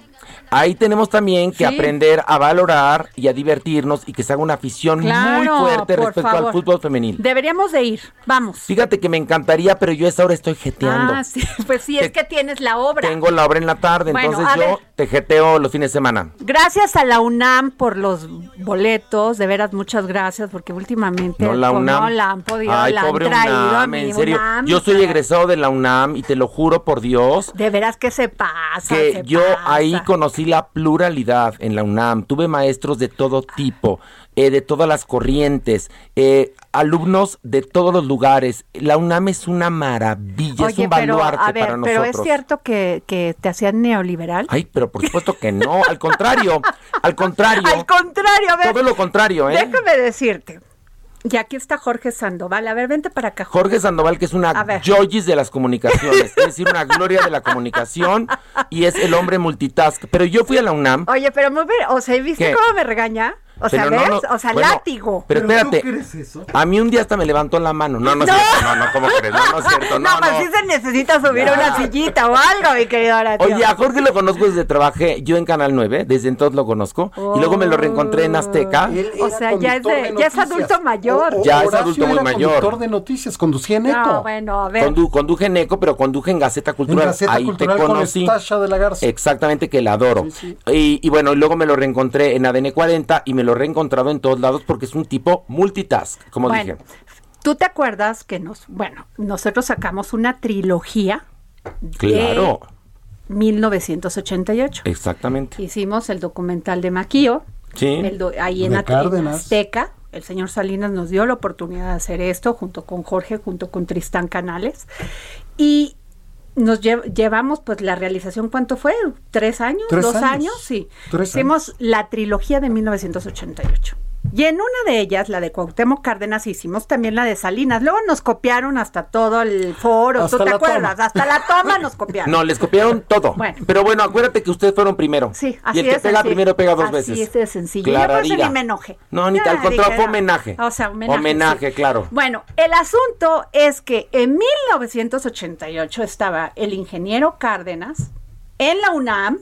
Speaker 7: Ahí tenemos también que
Speaker 3: Sí.
Speaker 7: aprender a valorar y a divertirnos y que se haga una afición
Speaker 3: Claro,
Speaker 7: muy fuerte respecto
Speaker 3: favor.
Speaker 7: al fútbol femenil.
Speaker 3: Deberíamos de ir, vamos.
Speaker 7: Fíjate que me encantaría, pero yo a esta hora estoy jeteando.
Speaker 3: Ah, sí, pues sí, es que tienes la obra.
Speaker 7: Tengo la obra en la tarde,
Speaker 3: Bueno,
Speaker 7: entonces yo
Speaker 3: ver.
Speaker 7: te jeteo los fines de semana.
Speaker 3: Gracias a la UNAM por los boletos, de veras muchas gracias, porque últimamente
Speaker 7: No la UNAM.
Speaker 3: no la han podido,
Speaker 7: Ay,
Speaker 3: la han
Speaker 7: pobre
Speaker 3: traído a
Speaker 7: en serio.
Speaker 3: UNAM.
Speaker 7: Yo soy egresado de la UNAM y te lo juro por Dios
Speaker 3: De veras que se pasa.
Speaker 7: que
Speaker 3: se
Speaker 7: yo
Speaker 3: pasa.
Speaker 7: ahí conocí la pluralidad en la UNAM. Tuve maestros de todo tipo, eh, de todas las corrientes, eh, alumnos de todos los lugares. La UNAM es una maravilla, es un
Speaker 3: pero,
Speaker 7: baluarte
Speaker 3: a ver,
Speaker 7: para
Speaker 3: pero
Speaker 7: nosotros.
Speaker 3: es cierto que, que te hacían neoliberal.
Speaker 7: Ay, pero por supuesto que no, al contrario, al contrario.
Speaker 3: Al contrario, a ver.
Speaker 7: Todo lo contrario, ¿eh?
Speaker 3: Déjame decirte. Y aquí está Jorge Sandoval. A ver, vente para acá.
Speaker 7: Jorge Sandoval, que es una joyis de las comunicaciones, es decir, una gloria de la comunicación y es el hombre multitask. Pero yo fui a la UNAM.
Speaker 3: Oye, pero muy. O sea, ¿viste
Speaker 7: ¿Qué?
Speaker 3: cómo me regaña? O sea,
Speaker 7: Pero no,
Speaker 3: ¿ves?
Speaker 7: no,
Speaker 3: o sea,
Speaker 7: bueno,
Speaker 3: látigo.
Speaker 7: Pero espérate.
Speaker 11: crees eso?
Speaker 7: A mí un día hasta me levantó la mano. No, no es cierto. No, no, ¿cómo crees? No, no es cierto. No,
Speaker 3: No, pues
Speaker 7: no.
Speaker 3: sí se necesita subir a una sillita o algo, mi querido Horacio.
Speaker 7: Oye, a Jorge lo conozco desde trabajé yo en Canal 9, desde entonces lo conozco. Y luego me lo reencontré en Azteca.
Speaker 3: O sea, ya es, de- ya es adulto mayor.
Speaker 7: Ya es
Speaker 11: Horacio
Speaker 7: adulto muy
Speaker 11: era
Speaker 7: mayor.
Speaker 11: conductor de noticias, conducía en Eco.
Speaker 3: No, bueno, a ver.
Speaker 7: Condu- conduje en Eco, pero conduje en Gaceta Cultural.
Speaker 11: Gaceta
Speaker 7: Ahí
Speaker 11: Cultural
Speaker 7: te
Speaker 11: con
Speaker 7: conocí.
Speaker 11: Estasha de la Garza.
Speaker 7: Exactamente, que la adoro. Y, y bueno, y luego me lo reencontré en ADN 40 y me lo he reencontrado en todos lados porque es un tipo multitask, como
Speaker 3: Bueno,
Speaker 7: dije.
Speaker 3: ¿Tú te acuerdas que nos, bueno, nosotros sacamos una trilogía
Speaker 7: Claro,
Speaker 3: 1988?
Speaker 7: exactamente.
Speaker 3: Hicimos el documental de Maquío,
Speaker 7: Sí.
Speaker 3: el do- ahí en,
Speaker 11: De
Speaker 3: en
Speaker 11: Cárdenas.
Speaker 3: Azteca. El señor Salinas nos dio la oportunidad de hacer esto junto con Jorge, junto con Tristán Canales. Y nos lle- llevamos, pues, la realización, ¿cuánto fue? ¿Tres años?
Speaker 11: Tres
Speaker 3: ¿Dos
Speaker 11: años.
Speaker 3: años? Sí.
Speaker 11: Tres
Speaker 3: Hicimos la trilogía de 1988. Y en una de ellas, la de Cuauhtémoc Cárdenas, hicimos también la de Salinas. Luego nos copiaron hasta todo el foro,
Speaker 7: Hasta
Speaker 3: ¿tú te acuerdas?
Speaker 7: toma.
Speaker 3: Hasta la toma nos copiaron.
Speaker 7: No, les copiaron todo.
Speaker 3: Bueno.
Speaker 7: Pero bueno, acuérdate que ustedes fueron primero.
Speaker 3: Sí, así
Speaker 7: Y el que
Speaker 3: es
Speaker 7: pega
Speaker 3: sencillo.
Speaker 7: primero pega dos
Speaker 3: Así
Speaker 7: veces.
Speaker 3: es de sencillo. Yo por eso ni me enoje.
Speaker 7: No, ni tal contrario, fue homenaje.
Speaker 3: O sea, homenaje.
Speaker 7: Homenaje,
Speaker 3: sí.
Speaker 7: claro.
Speaker 3: Bueno, el asunto es que en 1988 estaba el ingeniero Cárdenas en la UNAM,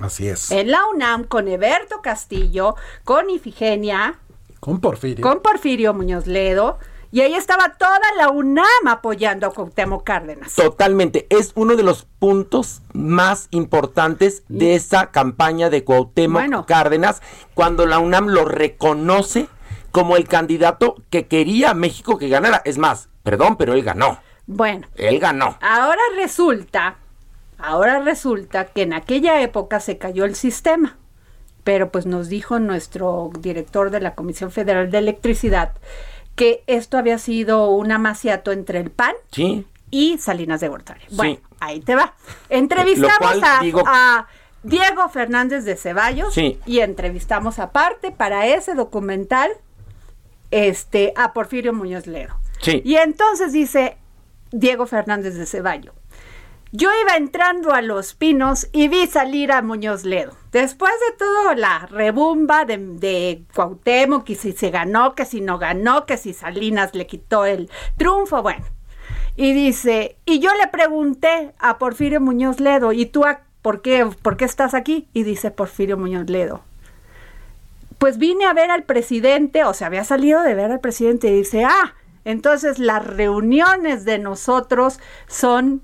Speaker 11: Así es.
Speaker 3: en la UNAM con Eberto Castillo, con Ifigenia,
Speaker 11: Con Porfirio.
Speaker 3: con Porfirio Muñoz Ledo, y ahí estaba toda la UNAM apoyando a Cuauhtémoc Cárdenas.
Speaker 7: Totalmente. Es uno de los puntos más importantes de esa campaña de Cuauhtémoc
Speaker 3: Bueno.
Speaker 7: Cárdenas, cuando la UNAM lo reconoce como el candidato que quería México que ganara. Es más, perdón, pero él ganó.
Speaker 3: Bueno,
Speaker 7: Él ganó.
Speaker 3: Ahora resulta, ahora resulta que en aquella época se cayó el sistema, pero pues nos dijo nuestro director de la Comisión Federal de Electricidad que esto había sido un amaciato entre el PAN
Speaker 7: Sí.
Speaker 3: y Salinas de Gortari.
Speaker 7: Sí.
Speaker 3: Bueno, ahí te va. Entrevistamos
Speaker 7: cual
Speaker 3: a,
Speaker 7: digo-
Speaker 3: a Diego Fernández de Ceballos
Speaker 7: Sí.
Speaker 3: y entrevistamos aparte para ese documental este a Porfirio Muñoz Ledo.
Speaker 7: Sí.
Speaker 3: Y entonces dice Diego Fernández de Ceballo. Yo iba entrando a Los Pinos y vi salir a Muñoz Ledo. Después de todo la rebumba de, de Cuauhtémoc, que si se ganó, que si no ganó, que si Salinas le quitó el triunfo, bueno. Y dice, y yo le pregunté a Porfirio Muñoz Ledo, ¿y tú por, qué, por qué estás aquí? Y dice Porfirio Muñoz Ledo, pues vine a ver al presidente, o sea, había salido de ver al presidente y dice, ah, entonces las reuniones de nosotros son,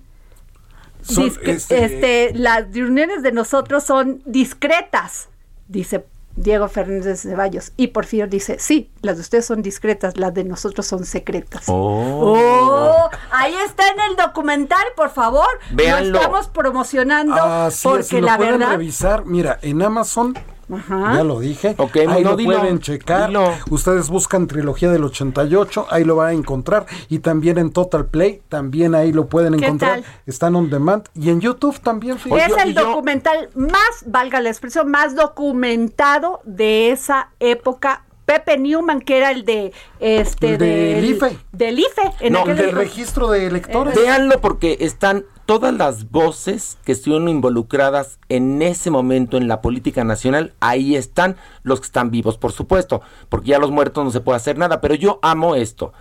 Speaker 11: Son,
Speaker 3: disque-
Speaker 11: este-
Speaker 3: este, las reuniones de nosotros son discretas, dice Diego Fernández de Ceballos. Y Porfirio dice, sí, las de ustedes son discretas, las de nosotros son secretas. Oh, ahí está en el documental, por favor.
Speaker 7: Véanlo.
Speaker 3: Lo estamos promocionando
Speaker 11: Así
Speaker 3: porque
Speaker 11: es, si lo
Speaker 3: la
Speaker 11: pueden
Speaker 3: verdad.
Speaker 11: revisar, mira, en Amazon,
Speaker 3: Ajá.
Speaker 11: ya lo dije, ahí
Speaker 7: no,
Speaker 11: lo
Speaker 7: dilo,
Speaker 11: pueden checar,
Speaker 7: dilo.
Speaker 11: ustedes buscan Trilogía del 88, ahí lo van a encontrar, y también en Total Play, también ahí lo pueden
Speaker 3: ¿Qué
Speaker 11: encontrar,
Speaker 3: tal?
Speaker 11: están on demand, y en YouTube también, fíjate.
Speaker 3: Es el documental más, valga la expresión, más documentado de esa época. Pepe Newman, que era el de este
Speaker 11: El del IFE.
Speaker 3: Del IFE. en
Speaker 7: No,
Speaker 3: aquel
Speaker 11: del registro de electores.
Speaker 7: Véanlo porque están todas las voces que estuvieron involucradas en ese momento en la política nacional, ahí están los que están vivos, por supuesto, porque ya los muertos no se puede hacer nada, pero yo amo esto.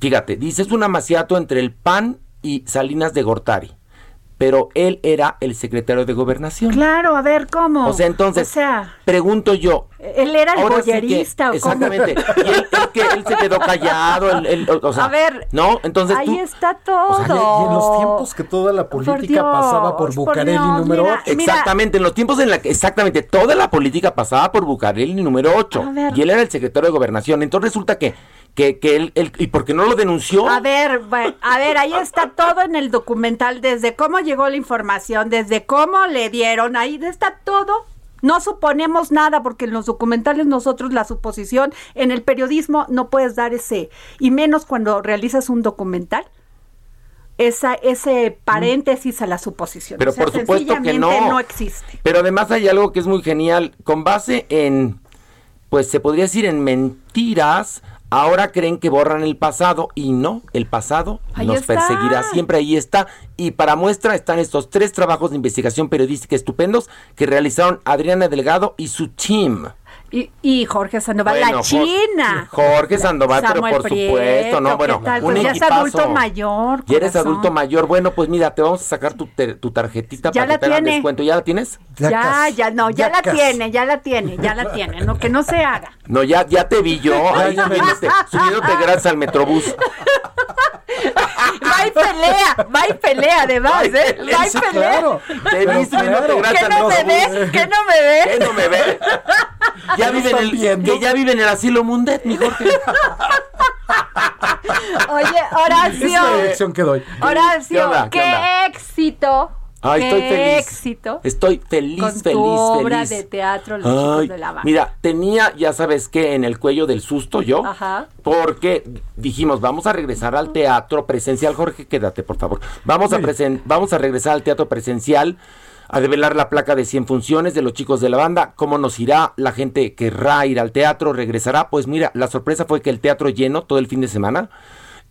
Speaker 7: Fíjate, dices un amaciato entre el PAN y Salinas de Gortari, pero él era el secretario de gobernación.
Speaker 3: Claro, a ver, ¿cómo?
Speaker 7: O sea, entonces,
Speaker 3: O sea,
Speaker 7: pregunto yo,
Speaker 3: él era el
Speaker 7: Ahora sí que-
Speaker 3: boyerista, ¿o cómo?
Speaker 7: exactamente. Y él, él que él se quedó callado, él- él- o sea,
Speaker 3: A ver,
Speaker 7: no, entonces
Speaker 3: ahí
Speaker 7: tú,
Speaker 3: está todo.
Speaker 11: O sea, y en los tiempos que toda la política
Speaker 3: Dios,
Speaker 11: pasaba por
Speaker 3: por
Speaker 11: Bucareli
Speaker 3: Dios,
Speaker 11: número
Speaker 3: mira,
Speaker 11: 8.
Speaker 7: Exactamente, en los tiempos en la que exactamente toda la política pasaba por Bucareli número 8
Speaker 3: A ver.
Speaker 7: y él era el secretario de gobernación. Entonces resulta que que, que él, él- y por qué no lo denunció?
Speaker 3: A ver, bueno, a ver, ahí está todo en el documental, desde cómo llegó la información, desde cómo le dieron, ahí está todo. No suponemos nada porque en los documentales nosotros la suposición, en el periodismo no puedes dar ese, y menos cuando realizas un documental, esa, ese paréntesis a la suposición.
Speaker 7: Pero
Speaker 3: O sea,
Speaker 7: por supuesto que no.
Speaker 3: no existe.
Speaker 7: Pero además hay algo que es muy genial, con base en pues se podría decir en mentiras, ahora creen que borran el pasado y no, el pasado
Speaker 3: Ahí
Speaker 7: nos
Speaker 3: está.
Speaker 7: perseguirá siempre, ahí está. Y para muestra están estos tres trabajos de investigación periodística estupendos que realizaron Adriana Delgado y su team.
Speaker 3: Y, y Jorge Sandoval,
Speaker 7: Bueno,
Speaker 3: la China.
Speaker 7: Jorge Sandoval, pero por
Speaker 3: Prieto,
Speaker 7: supuesto, ¿no?
Speaker 3: ¿qué
Speaker 7: Bueno,
Speaker 3: tal?
Speaker 7: un
Speaker 3: Pues ya es adulto mayor.
Speaker 7: Ya eres adulto mayor. Bueno, pues mira, te vamos a sacar tu, te- tu tarjetita
Speaker 3: Ya
Speaker 7: para
Speaker 3: la
Speaker 7: que te hagan descuento. ¿Ya la tienes?
Speaker 3: Ya, ya, no, ya,
Speaker 7: Ya
Speaker 3: la
Speaker 7: casi.
Speaker 3: tiene, ya la tiene, ya la tiene. No, que no se haga.
Speaker 7: No, ya, ya te vi yo. Ahí
Speaker 11: ya me
Speaker 7: subiéndote, gracias al Metrobús.
Speaker 3: Va y pelea, va y pelea, además, ¿eh? Va y pelea.
Speaker 7: claro. Te vi subiéndote gracias
Speaker 3: ¿Qué
Speaker 7: al
Speaker 3: no me
Speaker 7: Metrobús.
Speaker 3: ve? ¿Qué no me ve?
Speaker 7: ¿Qué no me ve? Ya vive en el, que ya vive en el asilo Mundet, mi Jorge.
Speaker 3: Oye,
Speaker 11: Es la
Speaker 3: Horacio.
Speaker 11: dirección que doy.
Speaker 3: Horacio,
Speaker 7: ¿Qué onda? ¿Qué
Speaker 3: qué
Speaker 7: onda?
Speaker 3: éxito.
Speaker 7: Ay,
Speaker 3: qué
Speaker 7: estoy feliz.
Speaker 3: éxito.
Speaker 7: Estoy feliz,
Speaker 3: con
Speaker 7: feliz,
Speaker 3: tu obra
Speaker 7: feliz.
Speaker 3: de teatro Los Chicos
Speaker 7: Ay,
Speaker 3: de la Banda.
Speaker 7: mira, tenía, ya sabes qué, en el cuello del susto yo.
Speaker 3: Ajá.
Speaker 7: Porque dijimos, vamos a regresar al teatro presencial. Jorge, quédate, por favor. Vamos a, presen- vamos a regresar al teatro presencial, a develar la placa de 100 funciones de los chicos de la banda. ¿Cómo nos irá? La gente querrá ir al teatro, regresará. Pues mira, la sorpresa fue que el teatro lleno todo el fin de semana.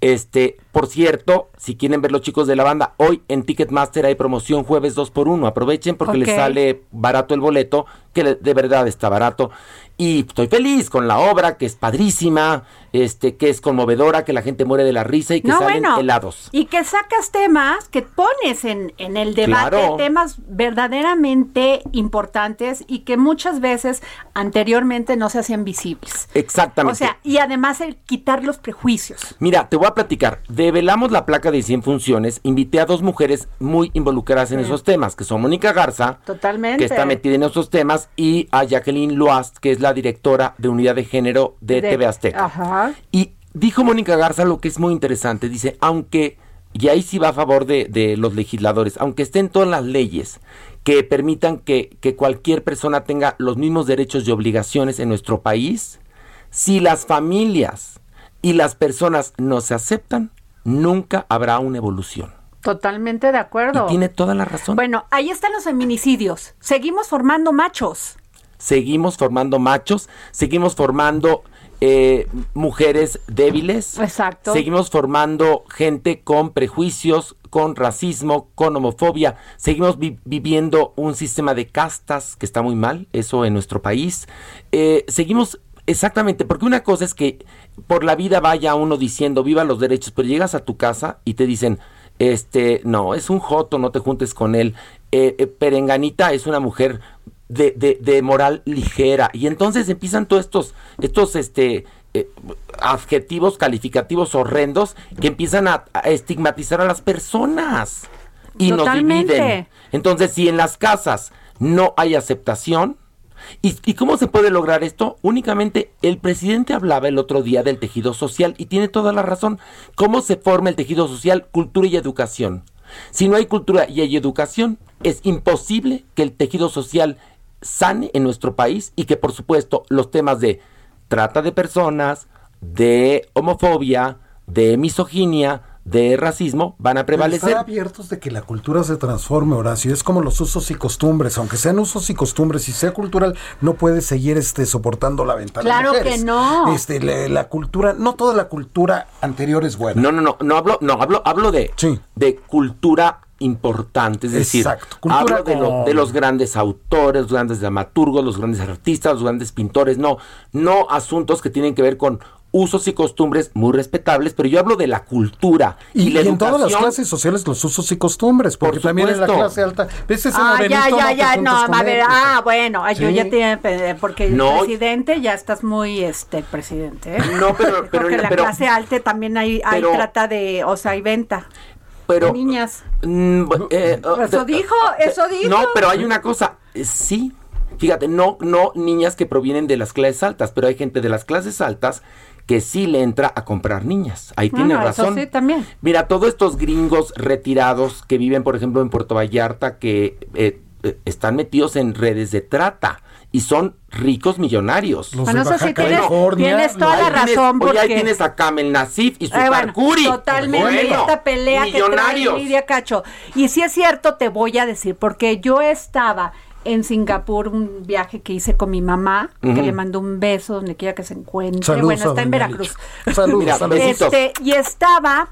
Speaker 7: Este, por cierto, si quieren ver los chicos de la banda, hoy en Ticketmaster hay promoción jueves 2 por 1 Aprovechen porque les sale barato el boleto, que de verdad está barato. Y estoy feliz con la obra, que es padrísima, este, que es conmovedora, que la gente muere de la risa y que
Speaker 3: No,
Speaker 7: salen
Speaker 3: bueno,
Speaker 7: helados.
Speaker 3: Y que sacas temas, que pones en, en el debate
Speaker 7: Claro.
Speaker 3: temas verdaderamente importantes y que muchas veces anteriormente no se hacían visibles.
Speaker 7: Exactamente.
Speaker 3: O sea, y además el quitar los prejuicios.
Speaker 7: Mira, te voy a platicar. Develamos la placa de 100 funciones. Invité a dos mujeres muy involucradas en
Speaker 3: Sí.
Speaker 7: esos temas, que son Mónica Garza,
Speaker 3: Totalmente.
Speaker 7: que está metida en esos temas, y a Jacqueline Loast, que es la directora de unidad de género de, TV Azteca.
Speaker 3: Ajá.
Speaker 7: Y dijo Mónica Garza lo que es muy interesante. Dice, aunque, y ahí sí va a favor de, de los legisladores, aunque estén todas las leyes que permitan que, que cualquier persona tenga los mismos derechos y obligaciones en nuestro país, si las familias y las personas no se aceptan, nunca habrá una evolución.
Speaker 3: Totalmente de acuerdo.
Speaker 7: Y tiene toda la razón.
Speaker 3: Bueno, ahí están los feminicidios. Seguimos formando machos.
Speaker 7: Seguimos formando machos, seguimos formando eh, mujeres débiles.
Speaker 3: Exacto.
Speaker 7: Seguimos formando gente con prejuicios, con racismo, con homofobia. Seguimos vi- viviendo un sistema de castas que está muy mal, eso en nuestro país. Eh, seguimos exactamente, porque una cosa es que por la vida vaya uno diciendo viva los derechos, pero llegas a tu casa y te dicen, este, no, es un joto, no te juntes con él. Eh, eh, Perenganita es una mujer de, de- de moral ligera. Y entonces empiezan todos estos, estos este, eh, adjetivos calificativos horrendos que empiezan a, a estigmatizar a las personas y
Speaker 3: Totalmente.
Speaker 7: nos dividen. Entonces, si en las casas no hay aceptación, ¿y, cómo se puede lograr esto? Únicamente el presidente hablaba el otro día del tejido social y tiene toda la razón. ¿Cómo se forma el tejido social? Cultura y educación. Si no hay cultura y hay educación, es imposible que el tejido social sane en nuestro país y que por supuesto los temas de trata de personas, de homofobia, de misoginia, de racismo van a prevalecer.
Speaker 11: Estar abiertos de que la cultura se transforme, Horacio. Es como los usos y costumbres. Aunque sean usos y costumbres y sea cultural, no puede seguir este soportando la ventana.
Speaker 3: Claro que no.
Speaker 11: Este, la, la cultura, no toda la cultura anterior es buena.
Speaker 7: No, no, no, no hablo, no hablo, hablo de, de cultura importante, es decir,
Speaker 11: Exacto, cultura
Speaker 7: hablo de, lo- de los grandes autores, los grandes dramaturgos, los grandes artistas, los grandes pintores, no, no asuntos que tienen que ver con usos y costumbres muy respetables, pero yo hablo de la cultura y,
Speaker 11: Y,
Speaker 7: la
Speaker 11: y en todas las
Speaker 7: educación.
Speaker 11: clases sociales los usos y costumbres, porque
Speaker 7: Por
Speaker 11: también en la clase alta. ¿Ves ese
Speaker 3: Ah, ya, ya, ya, no,
Speaker 11: con
Speaker 3: a ver,
Speaker 11: pues.
Speaker 3: ah, bueno, yo ya te, porque el
Speaker 7: No.
Speaker 3: presidente ya estás muy, este, presidente, ¿eh?
Speaker 7: No, pero- pero-
Speaker 3: porque en la
Speaker 7: pero-
Speaker 3: clase alta también hay, hay
Speaker 7: pero-
Speaker 3: trata de, o sea, hay venta.
Speaker 7: Pero-
Speaker 3: Niñas.
Speaker 7: Mm, eh,
Speaker 3: Eso dijo, eso dijo.
Speaker 7: No, pero hay una cosa, eh, sí. Fíjate, no, no niñas que provienen de las clases altas, pero hay gente de las clases altas que sí le entra a comprar niñas. Ahí tiene
Speaker 3: Ah, eso
Speaker 7: razón.
Speaker 3: sí, también.
Speaker 7: Mira, todos estos gringos retirados que viven, por ejemplo, en Puerto Vallarta, que eh, eh, están metidos en redes de trata y son ricos millonarios.
Speaker 11: Los
Speaker 3: Bueno, eso sí tienes- tienes toda
Speaker 7: Ahí
Speaker 3: la
Speaker 7: tienes-
Speaker 3: razón,
Speaker 7: ahí
Speaker 3: porque-
Speaker 7: tienes a Kamel Nasif y su
Speaker 3: Eh, bueno, totalmente
Speaker 7: Bueno,
Speaker 3: esta pelea que trae. Lidia Cacho. Y si es cierto, te voy a decir, porque yo estaba en Singapur, un viaje que hice con mi mamá, que le mandó un beso donde quiera que se encuentre.
Speaker 11: Saludos
Speaker 3: bueno,
Speaker 11: a
Speaker 3: está en Veracruz.
Speaker 11: Licha. Saludos,
Speaker 7: Mira,
Speaker 11: saludos.
Speaker 7: besitos.
Speaker 3: Este, y estaba,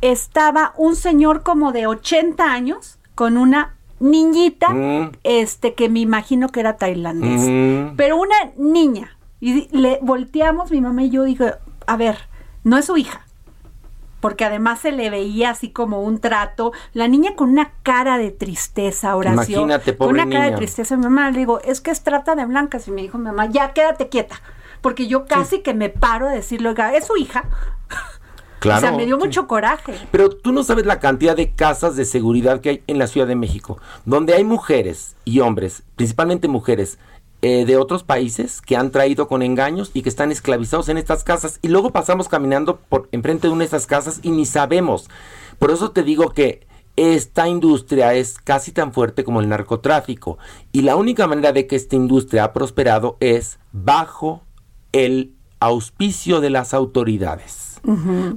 Speaker 3: estaba un señor como de 80 años con una niñita,
Speaker 7: Mm.
Speaker 3: este, que me imagino que era tailandés,
Speaker 7: Mm.
Speaker 3: pero una niña. Y le volteamos, mi mamá y yo, dije, a ver, no es su hija. Porque además se le veía así como un trato. La niña con una cara de tristeza, oración.
Speaker 7: Imagínate,
Speaker 3: Con
Speaker 7: pobre
Speaker 3: una cara de tristeza. Mi mamá le digo, es que es trata de blancas. Y me dijo mi mamá, ya quédate quieta. Porque yo casi que me paro a decirle, oiga, es su hija.
Speaker 7: Claro.
Speaker 3: o sea, me dio mucho coraje.
Speaker 7: Pero tú no sabes la cantidad de casas de seguridad que hay en la Ciudad de México, donde hay mujeres y hombres, principalmente mujeres, eh, de otros países que han traído con engaños y que están esclavizados en estas casas. Y luego pasamos caminando por enfrente de una de esas casas y ni sabemos. Por eso te digo que esta industria es casi tan fuerte como el narcotráfico. Y la única manera de que esta industria ha prosperado es bajo el auspicio de las autoridades.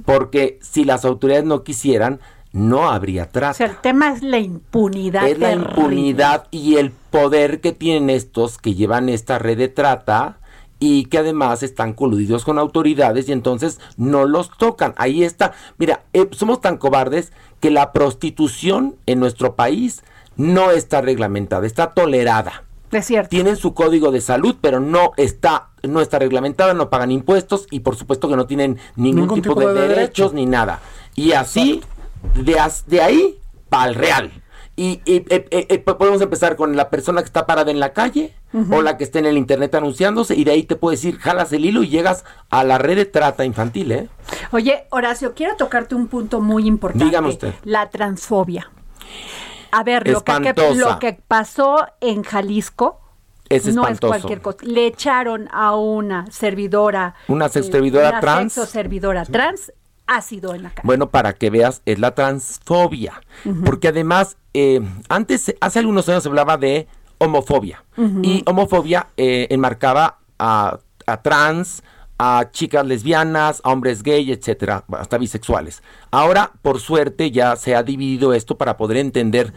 Speaker 7: Porque si las autoridades no quisieran, no habría
Speaker 3: O
Speaker 7: trata.
Speaker 3: sea, el tema es la impunidad.
Speaker 7: Es la
Speaker 3: terrible.
Speaker 7: impunidad y el poder que tienen estos que llevan esta red de trata y que además están coludidos con autoridades y entonces no los tocan. Ahí está. Mira, eh, somos tan cobardes que la prostitución en nuestro país no está reglamentada, está tolerada.
Speaker 3: Es cierto.
Speaker 7: Tienen su código de salud, pero no está no está reglamentada, no pagan impuestos y por supuesto que no tienen ningún,
Speaker 11: Ningún
Speaker 7: tipo,
Speaker 11: tipo
Speaker 7: de,
Speaker 11: de
Speaker 7: derechos
Speaker 11: derecho.
Speaker 7: ni nada. Y así, de, as- de ahí para el real. Y, y, eh, eh, eh, podemos empezar con la persona que está parada en la calle o la que está en el internet anunciándose y de ahí te puedes ir, jalas el hilo y llegas a la red de trata infantil, ¿eh?
Speaker 3: Oye, Horacio, quiero tocarte un punto muy importante.
Speaker 7: Dígame usted.
Speaker 3: La transfobia. A ver, lo que, lo que pasó en Jalisco
Speaker 7: Es
Speaker 3: no es cualquier cosa. Le echaron a una servidora.
Speaker 7: Una
Speaker 3: eh,
Speaker 7: servidora
Speaker 3: una
Speaker 7: trans.
Speaker 3: servidora trans ácido en la cara.
Speaker 7: Bueno, para que veas, es la transfobia. Porque además, eh, antes, hace algunos años se hablaba de homofobia. Y homofobia eh, enmarcaba a, a trans, a chicas lesbianas, a hombres gay, etcétera, hasta bisexuales. Ahora, por suerte, ya se ha dividido esto para poder entender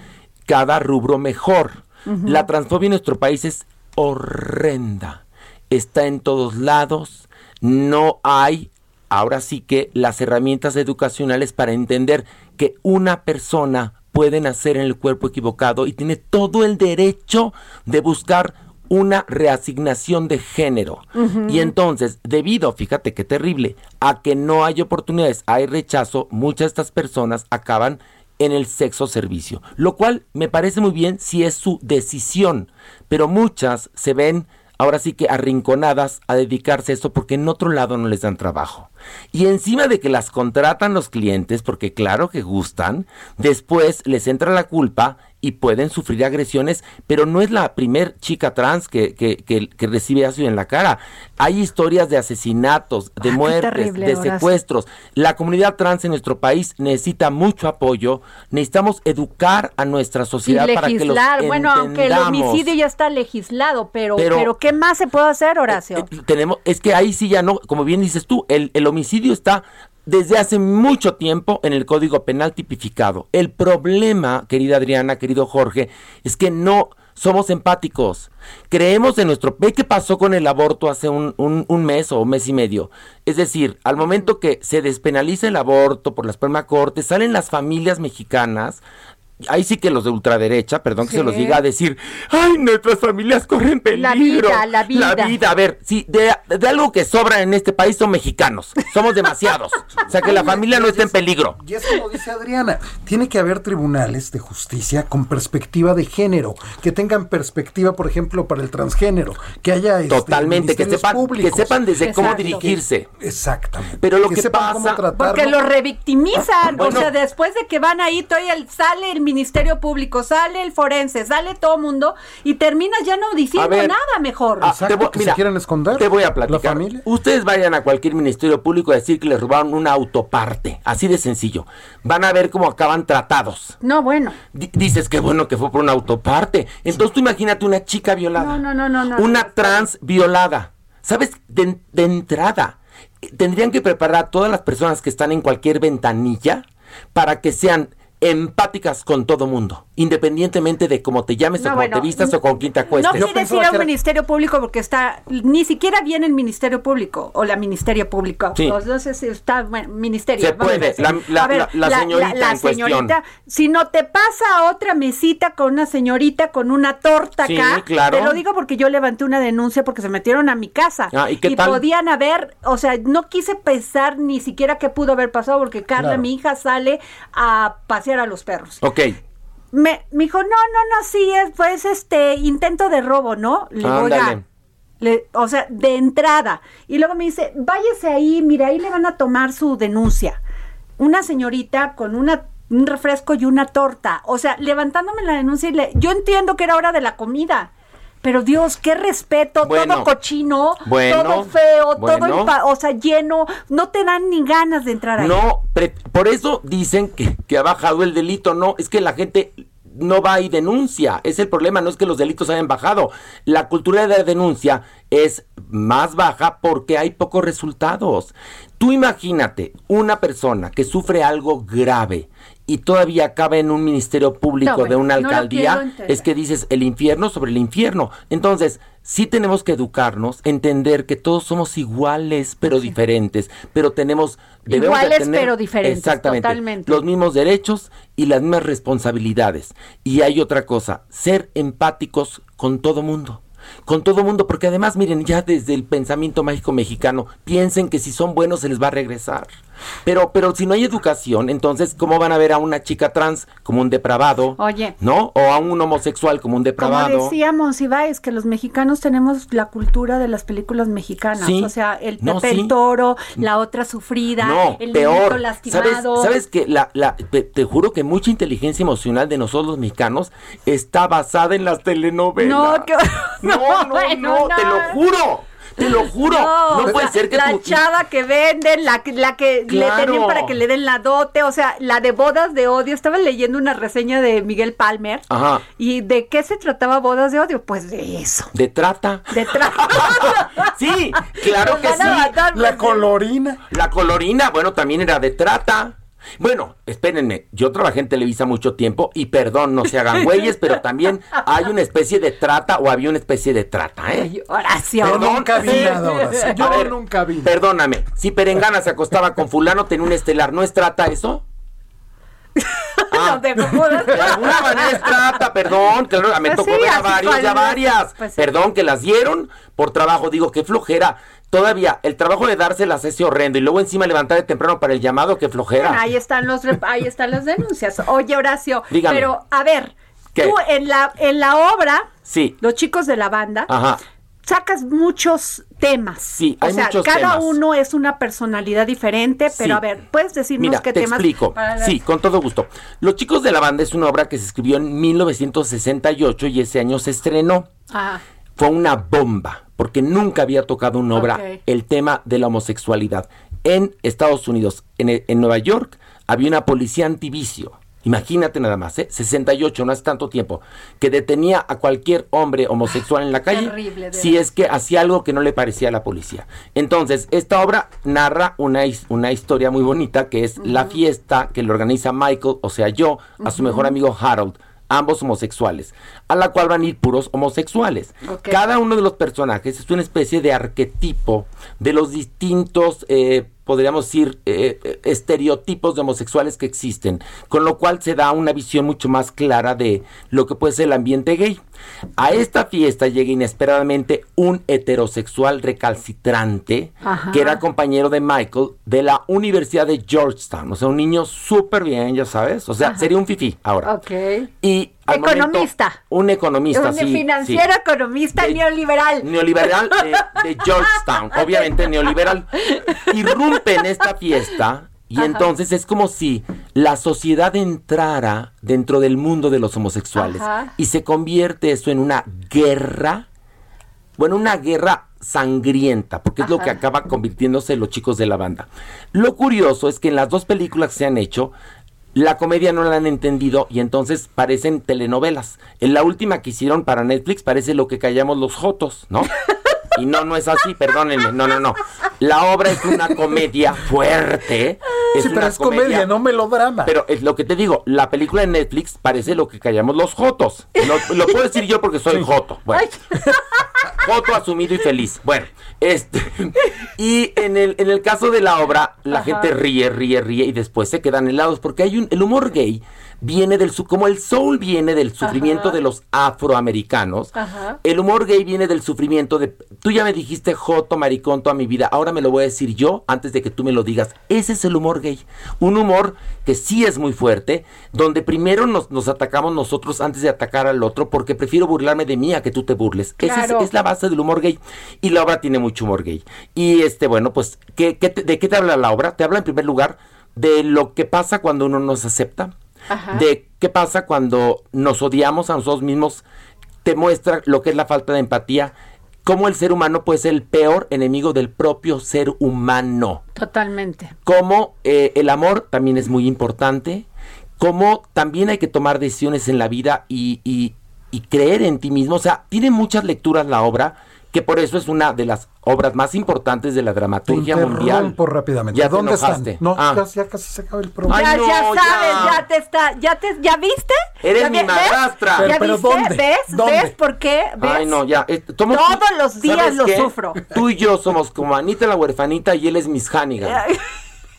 Speaker 7: cada rubro mejor. La transfobia en nuestro país es horrenda. Está en todos lados. No hay, ahora sí que, las herramientas educacionales para entender que una persona puede nacer en el cuerpo equivocado y tiene todo el derecho de buscar una reasignación de género. Y entonces, debido, fíjate qué terrible, a que no hay oportunidades, hay rechazo, muchas de estas personas acaban en el sexo servicio, lo cual me parece muy bien si es su decisión, pero muchas se ven ahora sí que arrinconadas a dedicarse a esto porque en otro lado no les dan trabajo. Y encima de que las contratan los clientes, porque claro que gustan, después les entra la culpa y pueden sufrir agresiones, pero no es la primer chica trans que, que, que- que recibe ácido en la cara. Hay historias de asesinatos, de muertes, de secuestros. La comunidad trans en nuestro país necesita mucho apoyo. Necesitamos educar a nuestra
Speaker 3: Y
Speaker 7: sociedad para que los
Speaker 3: legislar, bueno, aunque el homicidio ya está legislado, pero, pero,
Speaker 7: Pero-
Speaker 3: ¿qué más se puede hacer, Horacio?
Speaker 7: tenemos, es que ahí sí ya no, como bien dices tú, el, el homicidio está desde hace mucho tiempo en el Código Penal tipificado. El problema, querida Adriana, querido Jorge, es que no somos empáticos. Creemos en nuestro... ¿Ve qué pasó con el aborto hace un, mes o mes y medio? Es decir, al momento que se despenaliza el aborto por la Suprema Corte, salen las familias mexicanas ahí sí que los de ultraderecha, perdón que se los diga, a decir, ay, nuestras familias corren peligro.
Speaker 3: La vida, la vida.
Speaker 7: La vida, a ver, sí, de, de algo que sobra en este país son mexicanos. Somos demasiados. o sea, que la familia no esté en peligro.
Speaker 11: Y es como dice Adriana, tiene que haber tribunales de justicia con perspectiva de género, que tengan perspectiva, por ejemplo, para el transgénero, que haya este,
Speaker 7: Totalmente, que sepan, que sepan desde cómo dirigirse.
Speaker 11: Exactamente.
Speaker 7: Pero lo que,
Speaker 11: sepan cómo
Speaker 7: pasa...
Speaker 3: Porque lo revictimizan,
Speaker 7: Bueno.
Speaker 3: o sea, después de que van ahí, todavía el- sale el Ministerio Público, sale el forense, sale todo mundo y terminas ya no diciendo
Speaker 7: ver,
Speaker 3: nada mejor.
Speaker 7: Ah, te voy- mira, Te voy a platicar. Ustedes vayan a cualquier ministerio público a decir que les robaron una autoparte. Así de sencillo. Van a ver cómo acaban tratados.
Speaker 3: No, bueno.
Speaker 7: Di- dices que bueno que fue por una autoparte. Entonces tú imagínate una chica violada.
Speaker 3: No, no, no, no. no.
Speaker 7: una trans violada. ¿Sabes? De, de entrada, tendrían que preparar a todas las personas que están en cualquier ventanilla para que sean empáticas con todo mundo, independientemente de cómo te llames o cómo
Speaker 3: bueno,
Speaker 7: te vistas o con quién te acuestes.
Speaker 3: No quieres ir a un ministerio público porque está, ni siquiera viene el ministerio público o la ministerio público.
Speaker 7: Sí.
Speaker 3: No sé si está, bueno, ministerio.
Speaker 7: Se puede, la- la-
Speaker 3: A ver,
Speaker 7: la- la señorita en cuestión.
Speaker 3: si no te pasa a otra mesita con una señorita con una torta
Speaker 7: Sí,
Speaker 3: acá,
Speaker 7: claro.
Speaker 3: te lo digo porque yo levanté una denuncia porque se metieron a mi casa
Speaker 7: Ah, ¿y qué tal?
Speaker 3: podían haber, o sea, no quise pensar ni siquiera qué pudo haber pasado porque Carla,
Speaker 7: Claro.
Speaker 3: mi hija, sale a pasear a los perros.
Speaker 7: Ok,
Speaker 3: Me, me dijo, no, no, no, sí, es pues este intento de robo, ¿no? Le
Speaker 7: Ándale.
Speaker 3: "Oiga, le- o sea, de entrada. Y luego me dice, váyase ahí, mira, ahí le van a tomar su denuncia. Una señorita con una un refresco y una torta. O sea, levantándome la denuncia y le, yo entiendo que era hora de la comida. Pero Dios, qué respeto,
Speaker 7: Bueno.
Speaker 3: todo cochino,
Speaker 7: Bueno.
Speaker 3: todo feo, todo
Speaker 7: Bueno.
Speaker 3: o sea, lleno, no te dan ni ganas de entrar ahí.
Speaker 7: no, pre- por eso dicen que, que ha bajado el delito, no, es que la gente no va y denuncia, es el problema, no es que los delitos hayan bajado, la cultura de la denuncia es más baja porque hay pocos resultados. Tú imagínate una persona que sufre algo grave y todavía acaba en un ministerio público
Speaker 3: No,
Speaker 7: de una
Speaker 3: no
Speaker 7: alcaldía, es que dices el infierno sobre el infierno. Entonces, sí tenemos que educarnos, entender que todos somos iguales pero diferentes, pero tenemos debemos de
Speaker 3: Iguales,
Speaker 7: tener-
Speaker 3: pero diferentes,
Speaker 7: Exactamente.
Speaker 3: totalmente.
Speaker 7: Los mismos derechos y las mismas responsabilidades. Y hay otra cosa, ser empáticos con todo mundo. Con todo mundo, porque además, miren, ya desde el pensamiento mágico mexicano, piensen que si son buenos se les va a regresar. Pero, pero si no hay educación, entonces, ¿cómo van a ver a una chica trans como un depravado?
Speaker 3: Oye.
Speaker 7: ¿No? O a un homosexual como un
Speaker 3: Como
Speaker 7: depravado.
Speaker 3: decíamos, Ibáez, que los mexicanos tenemos la cultura de las películas mexicanas.
Speaker 7: Sí.
Speaker 3: O sea, el
Speaker 7: No,
Speaker 3: Pepe
Speaker 7: sí.
Speaker 3: el Toro, la otra sufrida,
Speaker 7: No,
Speaker 3: el
Speaker 7: peor.
Speaker 3: niñito
Speaker 7: ¿Sabes,
Speaker 3: lastimado.
Speaker 7: sabes que la, la, te, te juro que mucha inteligencia emocional de nosotros los mexicanos está basada en las telenovelas.
Speaker 3: No, que-
Speaker 7: no, no, te lo juro. Te lo juro. No, puede ser que
Speaker 3: la
Speaker 7: tú-
Speaker 3: chava que venden, la, que- la que
Speaker 7: Claro.
Speaker 3: le tienen para que le den la dote, o sea, la de bodas de odio. Estaba leyendo una reseña de Miguel Palmer.
Speaker 7: Ajá.
Speaker 3: ¿Y de qué se trataba bodas de odio? Pues de eso.
Speaker 7: De trata.
Speaker 3: De tra-
Speaker 7: Sí, claro que
Speaker 3: Nos
Speaker 7: sí.
Speaker 3: matar,
Speaker 11: La colorina.
Speaker 7: La colorina, bueno, también era de trata. Bueno, espérenme, yo trabajé en Televisa mucho tiempo y perdón, no se hagan güeyes, pero también hay una especie de trata o había una especie de trata, ¿eh?
Speaker 3: Ay, Horacio.
Speaker 11: Yo nunca vi nada, Horacio. Yo
Speaker 7: ver,
Speaker 11: nunca vi.
Speaker 7: Perdóname, si Perengana se acostaba con fulano, tenía un estelar, ¿no es trata eso? Ah,
Speaker 3: de
Speaker 7: alguna manera es trata, perdón, claro, me
Speaker 3: Pues
Speaker 7: tocó
Speaker 3: sí,
Speaker 7: ver a varios y a varias.
Speaker 3: pues sí.
Speaker 7: Perdón, que las dieron por trabajo, digo, qué flojera. Todavía, el trabajo de dárselas ese horrendo y luego encima levantar de temprano para el llamado, qué flojera.
Speaker 3: Ahí están los ahí están las denuncias. Oye, Horacio,
Speaker 7: Dígame.
Speaker 3: pero a ver,
Speaker 7: ¿Qué?
Speaker 3: tú en la en la obra,
Speaker 7: Sí,
Speaker 3: los chicos de la banda,
Speaker 7: ajá.
Speaker 3: sacas muchos temas.
Speaker 7: Sí,
Speaker 3: o
Speaker 7: hay
Speaker 3: sea,
Speaker 7: muchos
Speaker 3: cada
Speaker 7: temas.
Speaker 3: uno es una personalidad diferente, pero
Speaker 7: Sí.
Speaker 3: a ver, ¿puedes decirnos
Speaker 7: Mira,
Speaker 3: qué
Speaker 7: te
Speaker 3: temas?
Speaker 7: explico.
Speaker 3: para la-
Speaker 7: Sí, con todo gusto. Los chicos de la banda es una obra que se escribió en 1968 y ese año se estrenó.
Speaker 3: Ah,
Speaker 7: Fue una bomba, porque nunca había tocado una obra el tema de la homosexualidad. En Estados Unidos, en, e- en Nueva York, había una policía antivicio. Imagínate nada más, ¿eh? 68, no hace tanto tiempo, que detenía a cualquier hombre homosexual en la calle
Speaker 3: terrible, de
Speaker 7: si es que hacía algo que no le parecía a la policía. Entonces, esta obra narra una, una historia muy bonita que es la fiesta que le organiza Michael, o sea, yo, a su mejor amigo Harold, ambos homosexuales, a la cual van a ir puros homosexuales. Cada uno de los personajes es una especie de arquetipo de los distintos, eh, podríamos decir, eh, eh, estereotipos de homosexuales que existen, con lo cual se da una visión mucho más clara de lo que puede ser el ambiente gay. A esta fiesta llega inesperadamente un heterosexual recalcitrante
Speaker 3: Ajá.
Speaker 7: que era compañero de Michael de la Universidad de Georgetown, o sea, un niño súper bien, ya sabes, o sea, sería un fifí ahora.
Speaker 3: ok.
Speaker 7: Y al momento-
Speaker 3: Economista.
Speaker 7: un economista,
Speaker 3: Un
Speaker 7: sí.
Speaker 3: financiero,
Speaker 7: sí.
Speaker 3: economista,
Speaker 7: De-
Speaker 3: neoliberal.
Speaker 7: Neoliberal de, de Georgetown, obviamente neoliberal. Irrumpe en esta fiesta y
Speaker 3: Ajá.
Speaker 7: entonces es como si la sociedad entrara dentro del mundo de los homosexuales
Speaker 3: Ajá.
Speaker 7: y se convierte eso en una guerra, bueno, una guerra sangrienta, porque es lo que acaba convirtiéndose los chicos de la banda. Lo curioso es que en las dos películas que se han hecho, la comedia no la han entendido y entonces parecen telenovelas. En la última que hicieron para Netflix parece lo que callamos los jotos, ¿no? Y no, no es así, perdónenme, no, no, no. La obra es una comedia fuerte
Speaker 11: sí, pero es comedia, no melodrama.
Speaker 7: Pero es lo que te digo, la película de Netflix parece lo que callamos los jotos. Lo, lo puedo decir yo porque soy joto. Bueno. Joto asumido y feliz. Bueno, este. Y en el, en el caso de la obra, la
Speaker 3: Ajá.
Speaker 7: gente ríe, ríe, ríe y después se quedan helados porque hay un. El humor gay viene del. su- Como el soul viene del sufrimiento de los afroamericanos.
Speaker 3: Ajá.
Speaker 7: El humor gay viene del sufrimiento de. Tú ya me dijiste joto, maricón, toda mi vida. Ahora me lo voy a decir yo antes de que tú me lo digas. Ese es el humor gay. Un humor que sí es muy fuerte, donde primero nos, nos atacamos nosotros antes de atacar al otro, porque prefiero burlarme de mí a que tú te burles. Esa es, es la base del humor gay. Y la obra tiene mucho humor gay. Y este, bueno, pues, ¿qué, qué te- ¿de qué te habla la obra? Te habla en primer lugar de lo que pasa cuando uno nos acepta
Speaker 3: Ajá.
Speaker 7: de qué pasa cuando nos odiamos a nosotros mismos, te muestra lo que es la falta de empatía, cómo el ser humano puede ser el peor enemigo del propio ser humano,
Speaker 3: Totalmente.
Speaker 7: cómo eh, el amor también es muy importante, cómo también hay que tomar decisiones en la vida y, y- y creer en ti mismo, o sea, tiene muchas lecturas la obra, que por eso es una de las obras más importantes de la
Speaker 11: Te
Speaker 7: dramaturgia mundial.
Speaker 11: rápidamente.
Speaker 7: Ya
Speaker 11: ¿Dónde están? No,
Speaker 7: Ah.
Speaker 11: casi- ya casi se acaba el programa.
Speaker 7: Ay,
Speaker 3: ya,
Speaker 7: no,
Speaker 3: ya sabes,
Speaker 7: ya.
Speaker 3: ya. te está, ya te, ¿ya viste?
Speaker 7: Eres
Speaker 3: ¿Ya
Speaker 7: mi madrastra.
Speaker 3: ¿Ya
Speaker 11: Pero- pero
Speaker 3: viste?
Speaker 11: ¿dónde?
Speaker 3: ¿Ves?
Speaker 11: ¿Dónde?
Speaker 3: ¿Ves por qué? ¿Ves?
Speaker 7: Ay, no, ya. eh,
Speaker 3: Todos los días
Speaker 7: ¿sabes
Speaker 3: lo
Speaker 7: qué?
Speaker 3: sufro.
Speaker 7: Tú y yo somos como Anita la huerfanita y él es Miss Hannigan.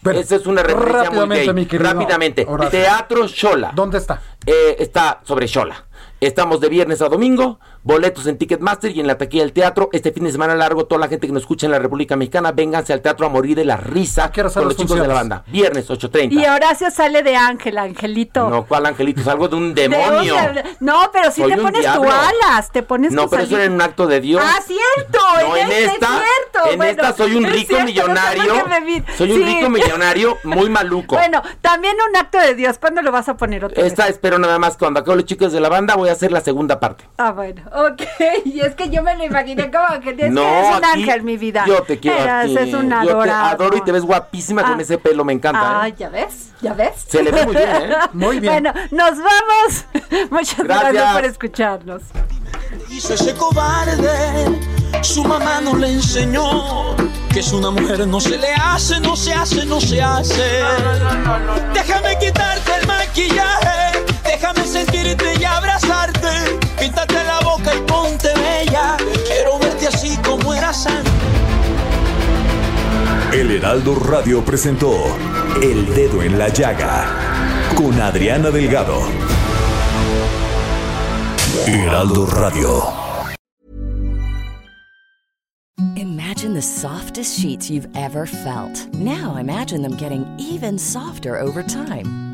Speaker 11: Pero,
Speaker 7: Esa es una referencia muy
Speaker 11: rápidamente,
Speaker 7: gay.
Speaker 11: mi querido
Speaker 7: Rápidamente.
Speaker 11: Horacio.
Speaker 7: Teatro Shola.
Speaker 11: ¿Dónde está?
Speaker 7: Eh, está sobre Shola. Estamos de viernes a domingo, boletos en Ticketmaster y en la taquilla del teatro. Este fin de semana largo, toda la gente que nos escucha en la República Mexicana, vénganse al teatro a morir de la risa con los chicos de la banda. Viernes 8.30.
Speaker 3: Y Horacio sale de ángel, angelito.
Speaker 7: No, ¿cuál angelito? Es algo de un
Speaker 3: De un-
Speaker 7: demonio.
Speaker 3: no, pero si
Speaker 7: Soy
Speaker 3: te pones
Speaker 7: diablo.
Speaker 3: tu alas, te pones
Speaker 7: No, pero eso era en un acto de Dios.
Speaker 3: Ah, cierto.
Speaker 7: No, en
Speaker 3: este
Speaker 7: esta,
Speaker 3: cierto.
Speaker 7: en
Speaker 3: Bueno,
Speaker 7: esta soy un rico
Speaker 3: cierto,
Speaker 7: millonario. Soy un
Speaker 3: Sí.
Speaker 7: rico millonario muy maluco.
Speaker 3: Bueno, también un acto de Dios. ¿Cuándo lo vas a poner otra
Speaker 7: Esta
Speaker 3: vez?
Speaker 7: espero nada más cuando acabe los chicos de la banda voy a hacer la segunda parte.
Speaker 3: Ah, bueno, ok. Y es que yo me lo imaginé como que es,
Speaker 7: no,
Speaker 3: que eres un
Speaker 7: aquí
Speaker 3: ángel, mi vida.
Speaker 7: Yo te quiero
Speaker 3: Eras, es un
Speaker 7: Yo te adoro y te ves guapísima con
Speaker 3: Ah.
Speaker 7: ese pelo, me encanta.
Speaker 3: Ah,
Speaker 7: ¿eh?
Speaker 3: ya ves, ya ves.
Speaker 7: Se le ve muy bien, ¿eh?
Speaker 11: Muy bien.
Speaker 3: Bueno, nos vamos. Muchas gracias,
Speaker 7: Gracias.
Speaker 3: por escucharnos.
Speaker 2: hizo ese cobarde. Su mamá no le enseñó que es una mujer no se le hace, no se hace, no se hace. Déjame quitarte el maquillaje, déjame sentirte y abrazarte. Píntate la boca y ponte bella. Quiero verte así como eras antes.
Speaker 1: El Heraldo Radio presentó El Dedo en la Llaga con Adriana Delgado. Heraldo Radio.
Speaker 12: Imagine the softest sheets you've ever felt. Now imagine them getting even softer over time.